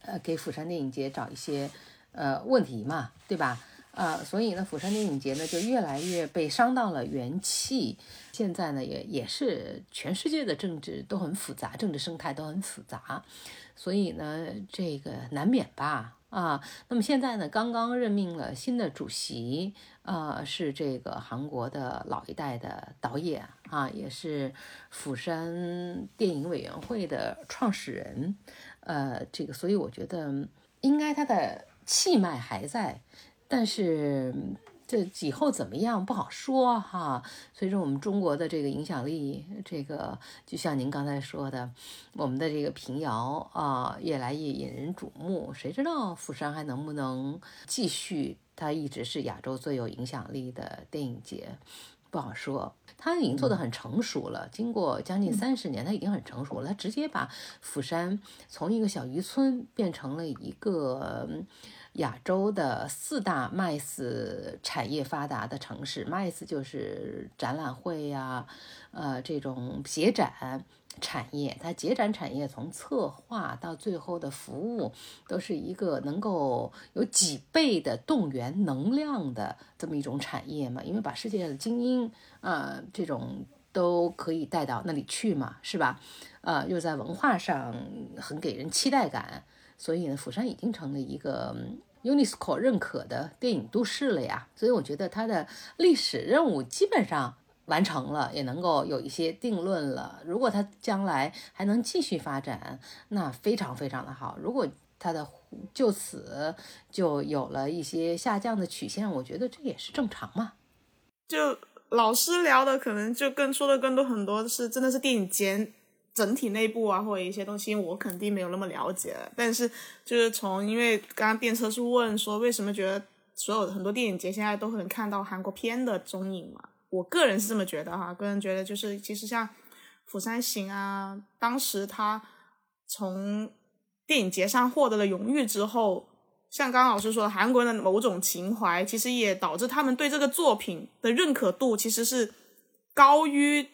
呃，给釜山电影节找一些呃问题嘛，对吧？啊，所以呢，釜山电影节呢就越来越被伤到了元气。现在呢，也也是全世界的政治都很复杂，政治生态都很复杂。所以呢，这个难免吧，啊，那么现在呢，刚刚任命了新的主席，呃，是这个韩国的老一代的导演啊，也是釜山电影委员会的创始人，呃，这个，所以我觉得应该他的气脉还在，但是。这以后怎么样不好说哈。随着我们中国的这个影响力，这个就像您刚才说的，我们的这个平遥啊，越来越引人瞩目。谁知道釜山还能不能继续？它一直是亚洲最有影响力的电影节。不不好说。他已经做得很成熟了，经过将近三十年，他已经很成熟了。他直接把釜山从一个小渔村变成了一个亚洲的四大 MICE 产业发达的城市。MICE 就是展览会呀，呃，这种协展。产业，它节展产业从策划到最后的服务，都是一个能够有几倍的动员能量的这么一种产业嘛？因为把世界的精英啊，这种都可以带到那里去嘛，是吧？呃，又在文化上很给人期待感，所以呢，釜山已经成了一个 UNESCO 认可的电影都市了呀。所以我觉得它的历史任务基本上。完成了，也能够有一些定论了。如果它将来还能继续发展，那非常非常的好。如果它的就此就有了一些下降的曲线，我觉得这也是正常嘛。就老师聊的可能就更说的更多很多是真的是电影节整体内部啊，或者一些东西，我肯定没有那么了解。但是就是从因为刚刚电车是问说为什么觉得所有很多电影节现在都能看到韩国片的踪影嘛？我个人是这么觉得哈，个人觉得就是其实像《釜山行》啊，当时他从电影节上获得了荣誉之后，像刚刚老师说，韩国人的某种情怀，其实也导致他们对这个作品的认可度其实是高于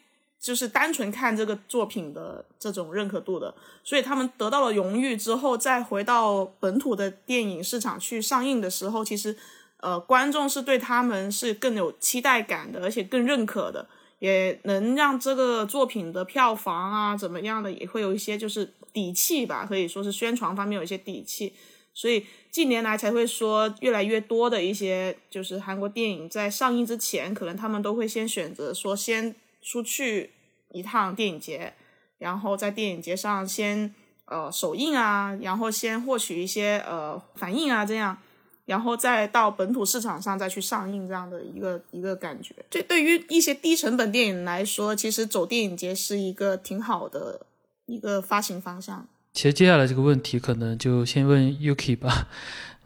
就是单纯看这个作品的这种认可度的，所以他们得到了荣誉之后，再回到本土的电影市场去上映的时候，其实。呃，观众是对他们是更有期待感的，而且更认可的，也能让这个作品的票房啊怎么样的，也会有一些就是底气吧，可以说是宣传方面有一些底气。所以近年来才会说，越来越多的一些就是韩国电影在上映之前，可能他们都会先选择说先出去一趟电影节，然后在电影节上先呃首映啊，然后先获取一些呃反应啊，这样。然后再到本土市场上再去上映这样的一个一个感觉，这对于一些低成本电影来说，其实走电影节是一个挺好的一个发行方向。其实接下来这个问题可能就先问 Yuki 吧，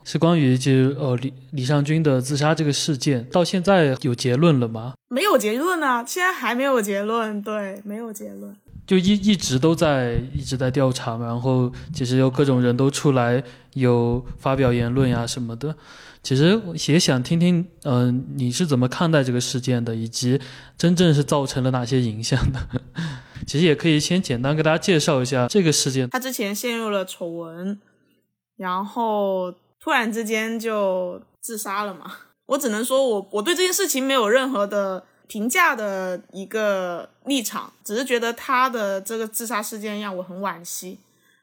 是关于就呃李李尚君的自杀这个事件，到现在有结论了吗？没有结论啊，现在还没有结论，对，没有结论。就一一直都在一直在调查嘛，然后其实有各种人都出来有发表言论呀什么的。其实也想听听，嗯，你是怎么看待这个事件的，以及真正是造成了哪些影响的？其实也可以先简单给大家介绍一下这个事件。他之前陷入了丑闻，然后突然之间就自杀了嘛。我只能说我我对这件事情没有任何的。评价的一个立场，只是觉得他的这个自杀事件让我很惋惜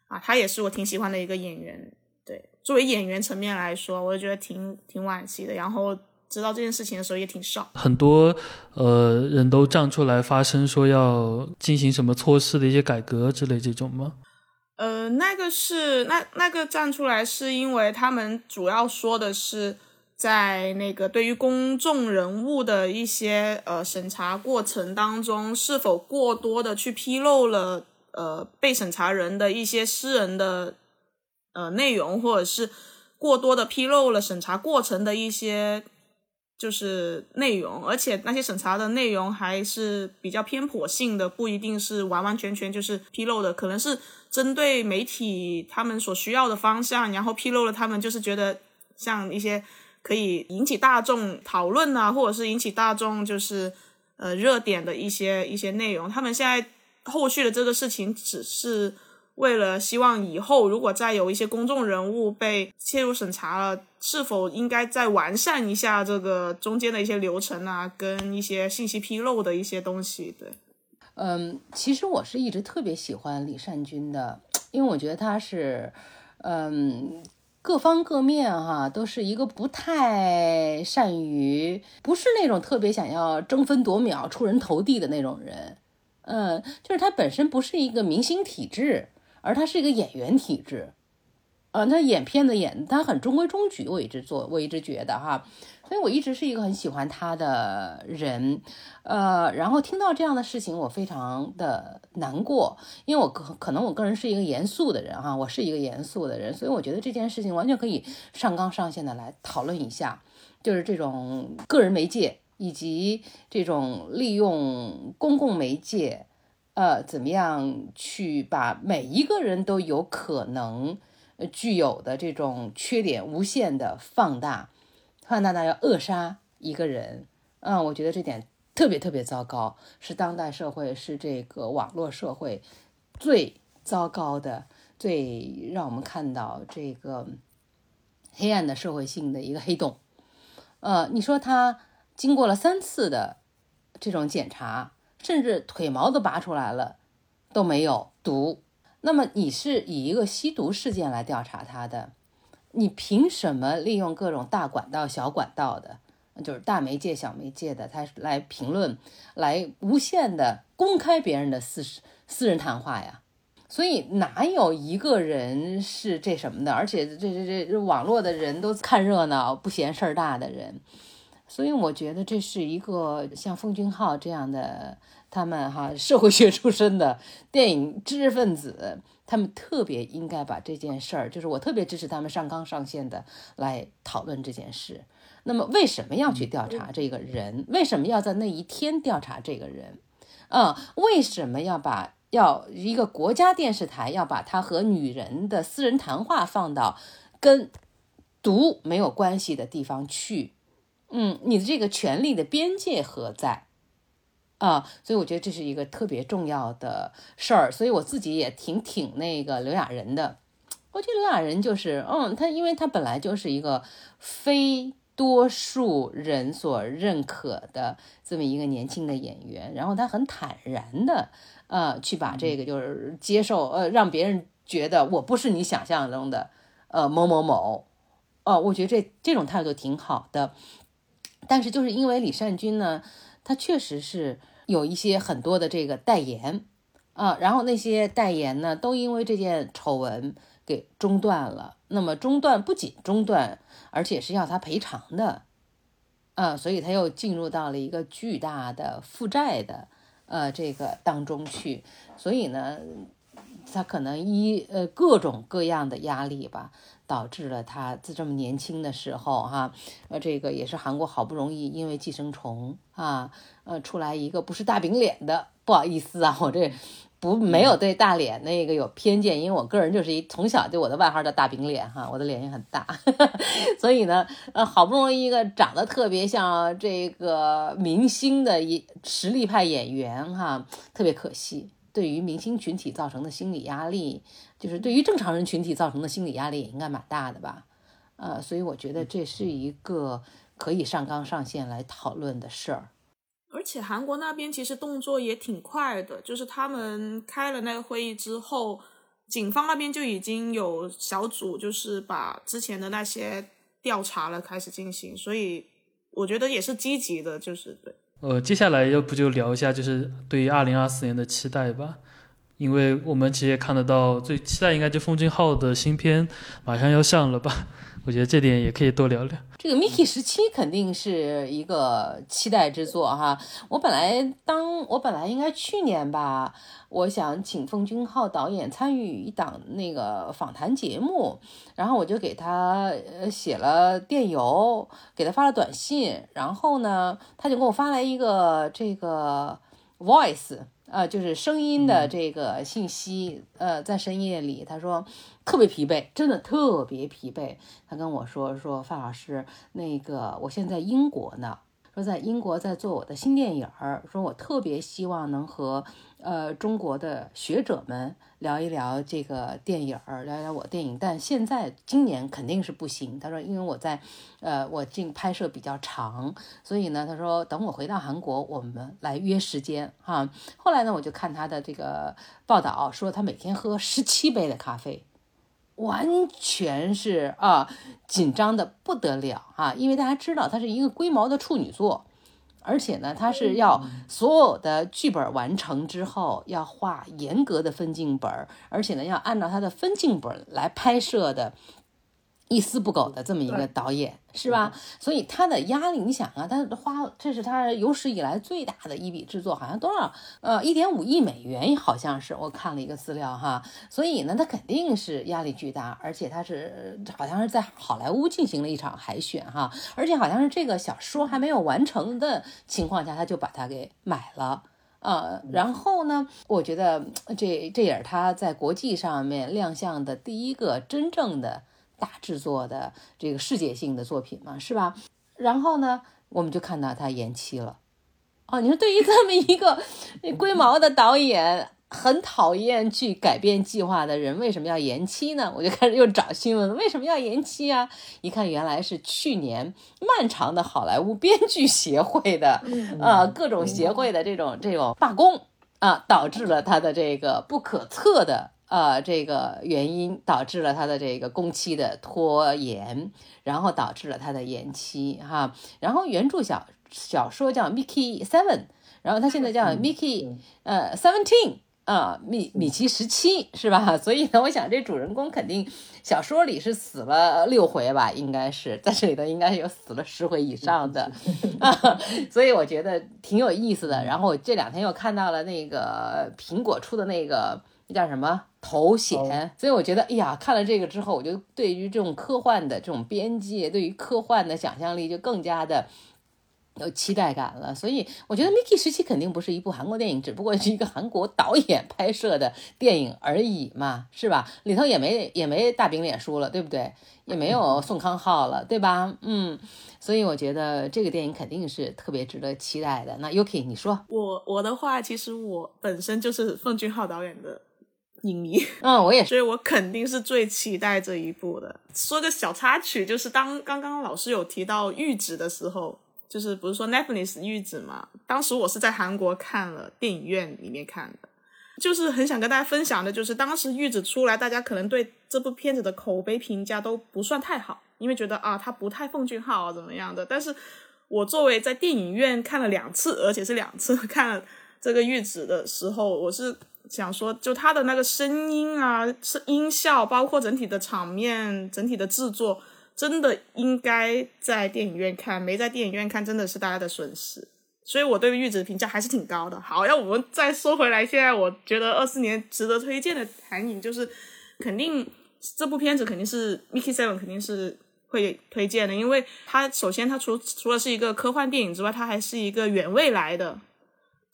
啊，他也是我挺喜欢的一个演员。对，作为演员层面来说，我就觉得挺挺惋惜的。然后知道这件事情的时候也挺少，很多呃人都站出来发声，说要进行什么措施的一些改革之类这种吗？呃，那个是那那个站出来是因为他们主要说的是。在那个对于公众人物的一些呃审查过程当中，是否过多的去披露了呃被审查人的一些私人的呃内容，或者是过多的披露了审查过程的一些就是内容，而且那些审查的内容还是比较偏颇性的，不一定是完完全全就是披露的，可能是针对媒体他们所需要的方向，然后披露了他们就是觉得像一些。可以引起大众讨论啊，或者是引起大众就是呃热点的一些一些内容。他们现在后续的这个事情，只是为了希望以后如果再有一些公众人物被切入审查了，是否应该再完善一下这个中间的一些流程啊，跟一些信息披露的一些东西。对，嗯，其实我是一直特别喜欢李善均的，因为我觉得他是，嗯。各方各面哈，都是一个不太善于，不是那种特别想要争分夺秒、出人头地的那种人。嗯，就是他本身不是一个明星体质，而他是一个演员体质。呃，他演片子演，他很中规中矩。我一直做，我一直觉得哈。所以我一直是一个很喜欢他的人，呃，然后听到这样的事情，我非常的难过，因为我可可能我个人是一个严肃的人哈，我是一个严肃的人，所以我觉得这件事情完全可以上纲上线的来讨论一下，就是这种个人媒介以及这种利用公共媒介，呃，怎么样去把每一个人都有可能具有的这种缺点无限的放大，放大到要扼杀一个人，嗯，我觉得这点特别特别糟糕，是当代社会，是这个网络社会最糟糕的，最让我们看到这个黑暗的社会性的一个黑洞。呃，你说他。经过了三次的这种检查，甚至腿毛都拔出来了，都没有毒。那么你是以一个吸毒事件来调查他的，你凭什么利用各种大管道、小管道的，就是大媒介、小媒介的，他来评论，来无限的公开别人的私私人谈话呀？所以哪有一个人是这什么的？而且这这这这网络的人都看热闹，不嫌事儿大的人。所以我觉得这是一个像奉俊昊这样的，他们哈社会学出身的电影知识分子，他们特别应该把这件事儿，就是我特别支持他们上纲上线的来讨论这件事。那么为什么要去调查这个人？为什么要在那一天调查这个人？嗯，为什么要把要一个国家电视台要把他和女人的私人谈话放到跟毒没有关系的地方去？嗯，你的这个权利的边界何在啊？所以我觉得这是一个特别重要的事儿。所以我自己也挺挺那个刘亚仁的。我觉得刘亚仁就是，嗯，他因为他本来就是一个非多数人所认可的这么一个年轻的演员，然后他很坦然的，呃，去把这个就是接受，呃，让别人觉得我不是你想象中的，呃，某某某。哦，我觉得这这种态度挺好的。但是就是因为李善均呢，他确实是有一些很多的这个代言啊，然后那些代言呢，都因为这件丑闻给中断了。那么中断不仅中断，而且是要他赔偿的啊，所以他又进入到了一个巨大的负债的呃这个当中去。所以呢，他可能一呃各种各样的压力吧。导致了他在这么年轻的时候，哈，呃，这个也是韩国好不容易因为寄生虫啊，呃，出来一个不是大饼脸的，不好意思啊，我这不没有对大脸那个有偏见，因为我个人就是一从小对我的外号叫大饼脸哈，我的脸也很大，所以呢，呃，好不容易一个长得特别像这个明星的一实力派演员哈，特别可惜。对于明星群体造成的心理压力，就是对于正常人群体造成的心理压力也应该蛮大的吧？呃，所以我觉得这是一个可以上纲上线来讨论的事儿。而且韩国那边其实动作也挺快的，就是他们开了那个会议之后，警方那边就已经有小组，就是把之前的那些调查了开始进行，所以我觉得也是积极的，就是对。呃，接下来要不就聊一下，就是对于二零二四年的期待吧，因为我们其实也看得到，最期待应该就奉俊昊的新片马上要上了吧。我觉得这点也可以多聊聊。这个《Mickey 十七》肯定是一个期待之作哈。我本来当我本来应该去年吧，我想请奉俊昊导演参与一档那个访谈节目，然后我就给他呃写了电邮，给他发了短信，然后呢，他就给我发来一个这个 voice。呃，就是声音的这个信息，呃，在深夜里，他说特别疲惫，真的特别疲惫。他跟我说说，范老师，那个我现在英国呢。说在英国在做我的新电影儿，说我特别希望能和呃中国的学者们聊一聊这个电影儿，聊聊我电影，但现在今年肯定是不行。他说，因为我在呃我进拍摄比较长，所以呢，他说等我回到韩国，我们来约时间哈。后来呢，我就看他的这个报道，说他每天喝十七杯的咖啡。完全是啊，紧张的不得了啊！因为大家知道，他是一个龟毛的处女座，而且呢，它是要所有的剧本完成之后要画严格的分镜本，而且呢，要按照它的分镜本来拍摄的。一丝不苟的这么一个导演，是吧？所以他的压力，你想啊，他花这是他有史以来最大的一笔制作，好像多少呃一点五亿美元，好像是我看了一个资料哈。所以呢，他肯定是压力巨大，而且他是好像是在好莱坞进行了一场海选哈，而且好像是这个小说还没有完成的情况下，他就把它给买了。呃，然后呢，我觉得这这也是他在国际上面亮相的第一个真正的大制作的这个世界性的作品嘛，是吧？然后呢，我们就看到他延期了。哦，你说对于 这么一个龟毛的导演。很讨厌去改变计划的人，为什么要延期呢？我就开始又找新闻，为什么要延期啊？一看原来是去年漫长的好莱坞编剧协会的啊各种协会的这种这种罢工啊，导致了他的这个不可测的啊这个原因，导致了他的这个工期的拖延，然后导致了他的延期哈。然后原著小小说叫 Mickey Seven，然后他现在叫 Mickey 呃 Seventeen。啊，米米奇十七是吧？所以呢，我想这主人公肯定小说里是死了六回吧，应该是在这里头应该有死了十回以上的 啊，所以我觉得挺有意思的。然后我这两天又看到了那个苹果出的那个那叫什么头衔，所以我觉得哎呀，看了这个之后，我就对于这种科幻的这种边界，对于科幻的想象力就更加的。有期待感了，所以我觉得《Mickey 时期》肯定不是一部韩国电影，只不过是一个韩国导演拍摄的电影而已嘛，是吧？里头也没也没大饼脸书了，对不对？也没有宋康昊了，对吧？嗯，所以我觉得这个电影肯定是特别值得期待的。那 Yuki，你说我我的话，其实我本身就是奉俊昊导演的影迷，嗯，我也是，所以我肯定是最期待这一部的。说个小插曲，就是当刚刚老师有提到《玉子》的时候。就是不是说 Netflix 玉子嘛？当时我是在韩国看了电影院里面看的，就是很想跟大家分享的，就是当时玉子出来，大家可能对这部片子的口碑评价都不算太好，因为觉得啊，他不太奉俊昊啊怎么样的。但是我作为在电影院看了两次，而且是两次 看了这个玉子的时候，我是想说，就他的那个声音啊，是音效，包括整体的场面，整体的制作。真的应该在电影院看，没在电影院看真的是大家的损失。所以我对玉子的评价还是挺高的。好，要我们再说回来，现在我觉得二四年值得推荐的韩影就是，肯定这部片子肯定是 Mickey Seven 肯定是会推荐的，因为它首先它除除了是一个科幻电影之外，它还是一个远未来的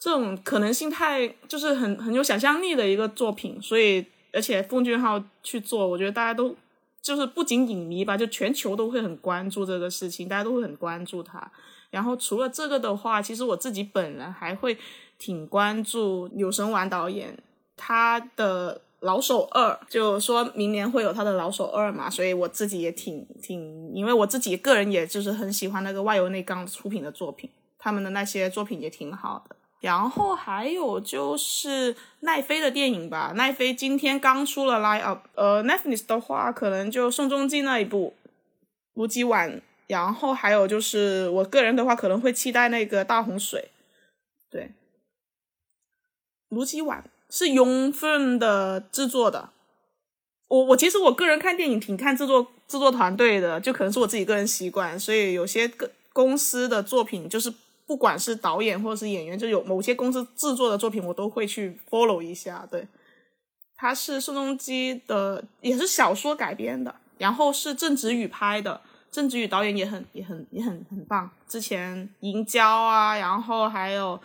这种可能性太就是很很有想象力的一个作品。所以而且奉俊昊去做，我觉得大家都。就是不仅影迷吧，就全球都会很关注这个事情，大家都会很关注他。然后除了这个的话，其实我自己本人还会挺关注柳神丸导演他的《老手二》，就说明年会有他的《老手二》嘛，所以我自己也挺挺，因为我自己个人也就是很喜欢那个外由内刚出品的作品，他们的那些作品也挺好的。然后还有就是奈飞的电影吧，奈飞今天刚出了 line up，呃，Netflix 的话可能就宋仲基那一部《卢吉婉》，然后还有就是我个人的话可能会期待那个大洪水，对，《卢吉婉》是 Young Film 的制作的，我我其实我个人看电影挺看制作制作团队的，就可能是我自己个人习惯，所以有些个公司的作品就是。不管是导演或者是演员，就有某些公司制作的作品，我都会去 follow 一下。对，他是宋仲基的，也是小说改编的，然后是郑子宇拍的，郑子宇导演也很也很也很很棒。之前《银娇》啊，然后还有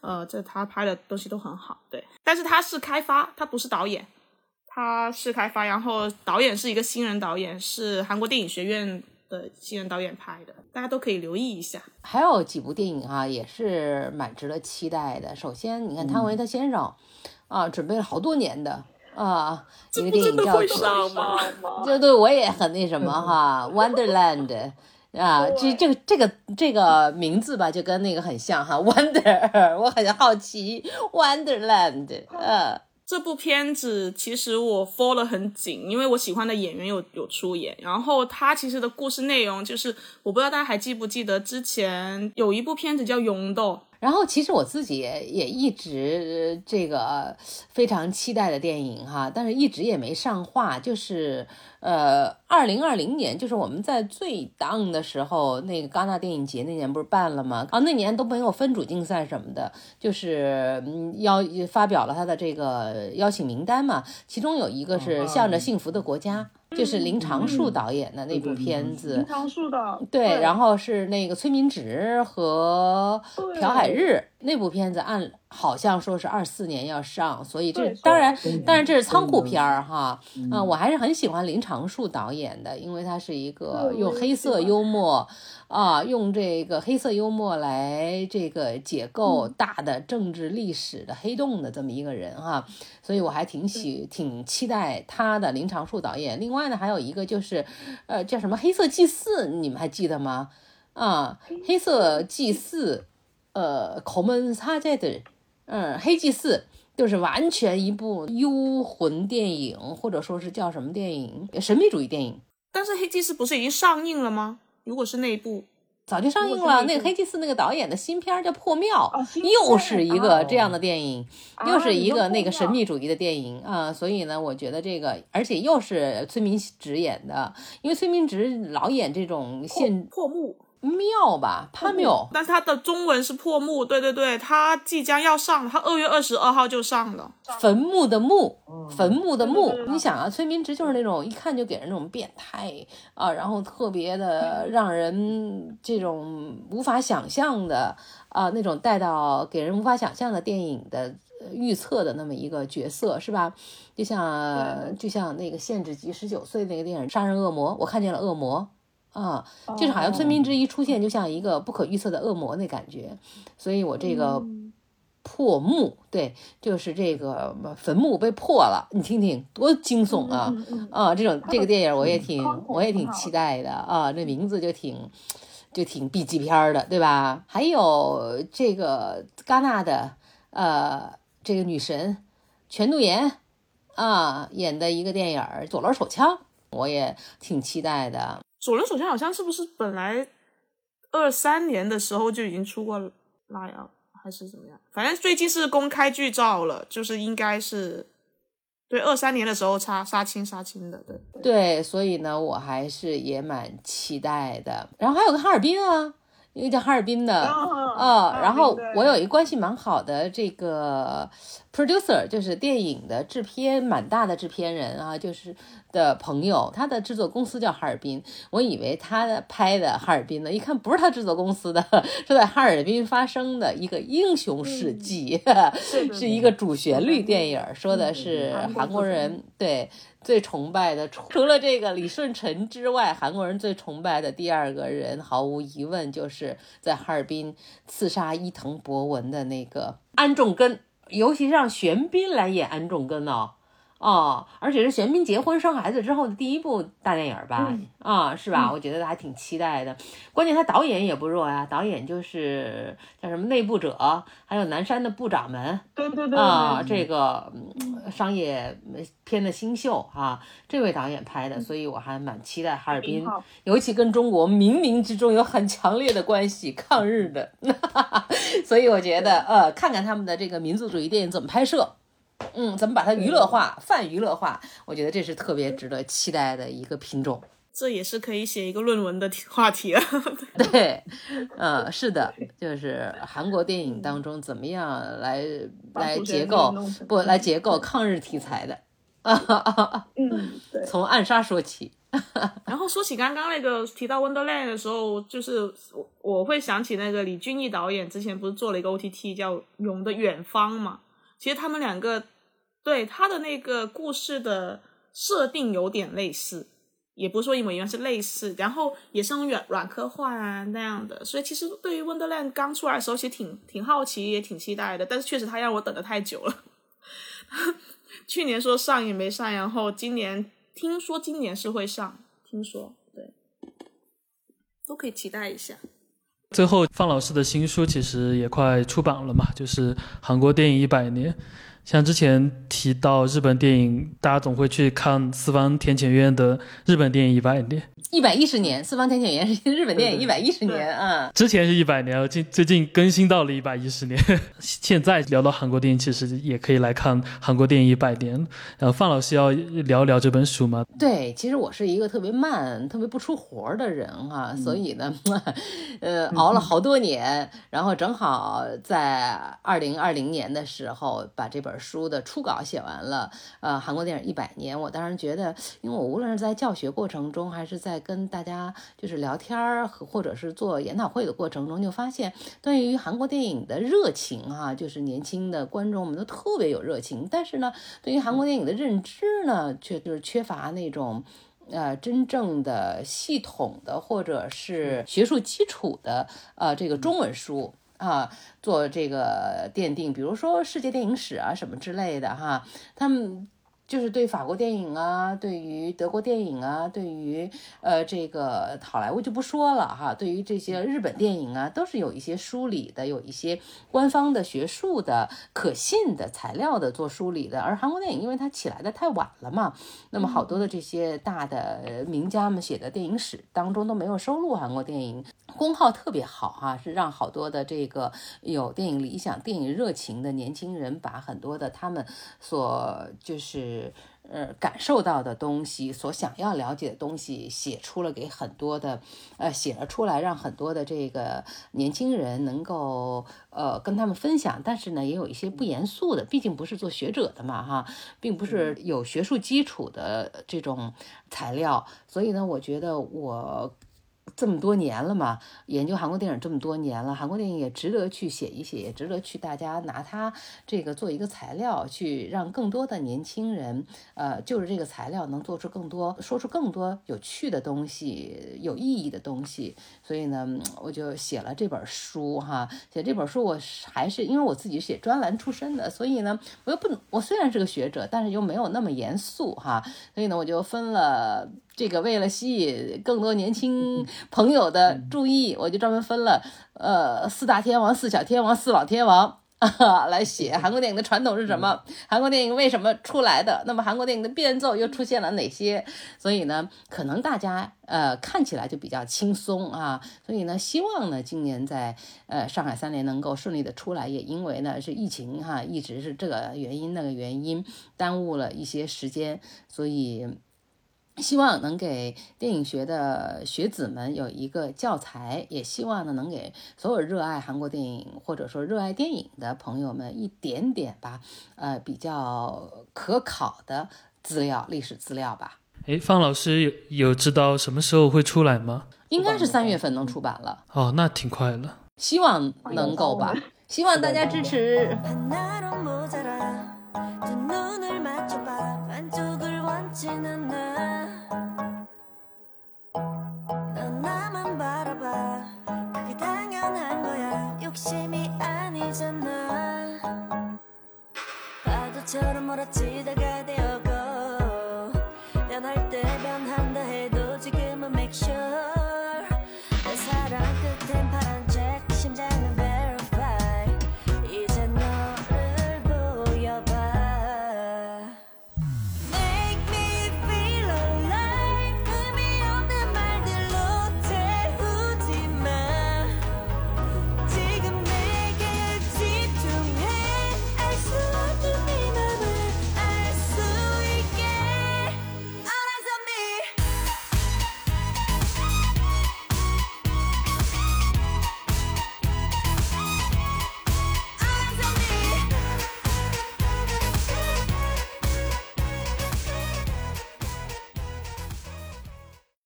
呃，这他拍的东西都很好。对，但是他是开发，他不是导演，他是开发，然后导演是一个新人导演，是韩国电影学院。的新人导演拍的，大家都可以留意一下。还有几部电影啊，也是蛮值得期待的。首先，你看汤唯他先生啊，准备了好多年的啊，一个电影叫《这对我也很那什么哈，《Wonderland》啊，这这个这个这个名字吧，就跟那个很像哈，《Wonder》，我很好奇，《Wonderland》呃。这部片子其实我 follow 了很紧，因为我喜欢的演员有有出演。然后他其实的故事内容就是，我不知道大家还记不记得之前有一部片子叫《勇斗》，然后其实我自己也也一直这个非常期待的电影哈，但是一直也没上画，就是呃，二零二零年，就是我们在最 down 的时候，那个戛纳电影节那年不是办了吗？啊，那年都没有分组竞赛什么的，就是邀发表了他的这个邀请名单嘛，其中有一个是向着幸福的国家。就是林长树导演的那部片子，林长树的对，然后是那个崔明植和朴海日那部片子，按好像说是二四年要上，所以这当然，当然这是仓库片儿哈。嗯，我还是很喜欢林长树导演的，因为他是一个用黑色幽默。啊，用这个黑色幽默来这个解构大的政治历史的黑洞的这么一个人哈，所以我还挺喜挺期待他的林长树导演。另外呢，还有一个就是，呃，叫什么《黑色祭祀》，你们还记得吗？啊，《黑色祭祀》，呃，口门擦在的，嗯，《黑祭祀》就是完全一部幽魂电影，或者说是叫什么电影？神秘主义电影。但是《黑祭祀》不是已经上映了吗？如果是那一部，早就上映了。那个黑祭司那个导演的新片叫《破庙》，又是一个这样的电影，又是一个那个神秘主义的电影啊。所以呢，我觉得这个，而且又是崔明植演的，因为崔明植老演这种现破墓。庙吧，他庙，但他的中文是破墓，对对对，他即将要上，他二月二十二号就上了。坟墓的墓，坟墓的墓，你想啊，崔明植就是那种一看就给人那种变态啊，然后特别的让人这种无法想象的啊，那种带到给人无法想象的电影的预测的那么一个角色，是吧？就像就像那个限制级十九岁那个电影《杀人恶魔》，我看见了恶魔。啊，就是好像村民之一出现，就像一个不可预测的恶魔那感觉，所以我这个破墓，对，就是这个坟墓被破了，你听听多惊悚啊！啊，这种这个电影我也挺我也挺期待的啊，这名字就挺就挺 B 级片的，对吧？还有这个戛纳的呃这个女神全度妍啊演的一个电影《左轮手枪》，我也挺期待的。左轮手枪好像是不是本来二三年的时候就已经出过拉呀，还是怎么样？反正最近是公开剧照了，就是应该是对二三年的时候杀杀青杀青的，对对，所以呢，我还是也蛮期待的。然后还有个哈尔滨啊。一个叫哈尔滨的，啊，然后我有一个关系蛮好的这个 producer，就是电影的制片蛮大的制片人啊，就是的朋友，他的制作公司叫哈尔滨，我以为他拍的哈尔滨呢，一看不是他制作公司的，是在哈尔滨发生的一个英雄事迹，是一个主旋律电影，说的是韩国人对。最崇拜的，除了这个李舜臣之外，韩国人最崇拜的第二个人，毫无疑问就是在哈尔滨刺杀伊藤博文的那个安重根，尤其是让玄彬来演安重根哦。哦，而且是玄彬结婚生孩子之后的第一部大电影吧？啊，是吧？我觉得还挺期待的。关键他导演也不弱呀，导演就是叫什么内部者，还有南山的部长们。对对对。啊，这个商业片的新秀啊，这位导演拍的，所以我还蛮期待哈尔滨，尤其跟中国冥冥之中有很强烈的关系，抗日的。所以我觉得，呃，看看他们的这个民族主义电影怎么拍摄。嗯，咱们把它娱乐化、泛娱乐化？我觉得这是特别值得期待的一个品种。这也是可以写一个论文的话题了。对，嗯，是的，就是韩国电影当中怎么样来来结构不来结构抗日题材的啊？嗯，对，从暗杀说起。然后说起刚刚那个提到 Wonderland 的时候，就是我我会想起那个李俊毅导演之前不是做了一个 OTT 叫《永的远方》嘛？其实他们两个对他的那个故事的设定有点类似，也不是说一模一样，是类似。然后也是那种软软科幻啊那样的，所以其实对于《Wonderland》刚出来的时候，其实挺挺好奇，也挺期待的。但是确实他让我等的太久了。去年说上也没上，然后今年听说今年是会上，听说对，都可以期待一下。最后，范老师的新书其实也快出版了嘛，就是《韩国电影一百年》。像之前提到日本电影，大家总会去看四方田浅院的《日本电影一百年》。一百一十年，四方天险原是日本电影一百一十年啊。之前是一百年，近最近更新到了一百一十年。现在聊到韩国电影，其实也可以来看韩国电影一百年。然后范老师要聊一聊这本书吗？对，其实我是一个特别慢、特别不出活的人哈，所以呢，呃，熬了好多年，然后正好在二零二零年的时候把这本书的初稿写完了。呃，韩国电影一百年，我当时觉得，因为我无论是在教学过程中，还是在跟大家就是聊天儿，或者是做研讨会的过程中，就发现对于韩国电影的热情哈，就是年轻的观众们都特别有热情，但是呢，对于韩国电影的认知呢，却就是缺乏那种呃真正的系统的或者是学术基础的呃这个中文书啊，做这个奠定，比如说世界电影史啊什么之类的哈，他们。就是对法国电影啊，对于德国电影啊，对于呃这个好莱坞就不说了哈，对于这些日本电影啊，都是有一些梳理的，有一些官方的学术的可信的材料的做梳理的。而韩国电影因为它起来的太晚了嘛，那么好多的这些大的名家们写的电影史当中都没有收录韩国电影，功耗特别好哈，是让好多的这个有电影理想、电影热情的年轻人把很多的他们所就是。呃，感受到的东西，所想要了解的东西，写出了给很多的，呃，写了出来，让很多的这个年轻人能够呃跟他们分享。但是呢，也有一些不严肃的，毕竟不是做学者的嘛，哈，并不是有学术基础的这种材料。所以呢，我觉得我。这么多年了嘛，研究韩国电影这么多年了，韩国电影也值得去写一写，也值得去大家拿它这个做一个材料，去让更多的年轻人，呃，就是这个材料能做出更多，说出更多有趣的东西，有意义的东西。所以呢，我就写了这本书哈。写这本书，我还是因为我自己写专栏出身的，所以呢，我又不，我虽然是个学者，但是又没有那么严肃哈。所以呢，我就分了。这个为了吸引更多年轻朋友的注意，我就专门分了呃四大天王、四小天王、四老天王啊 来写韩国电影的传统是什么，韩国电影为什么出来的，那么韩国电影的变奏又出现了哪些？所以呢，可能大家呃看起来就比较轻松啊。所以呢，希望呢今年在呃上海三联能够顺利的出来，也因为呢是疫情哈，一直是这个原因那个原因耽误了一些时间，所以。希望能给电影学的学子们有一个教材，也希望呢能给所有热爱韩国电影或者说热爱电影的朋友们一点点吧，呃，比较可考的资料，历史资料吧。哎，方老师有有知道什么时候会出来吗？应该是三月份能出版了。哦，那挺快了。希望能够吧，希望大家支持。 미안한 거야. 욕심이 아니잖아. 파도처럼 몰아치다가 되어고 연할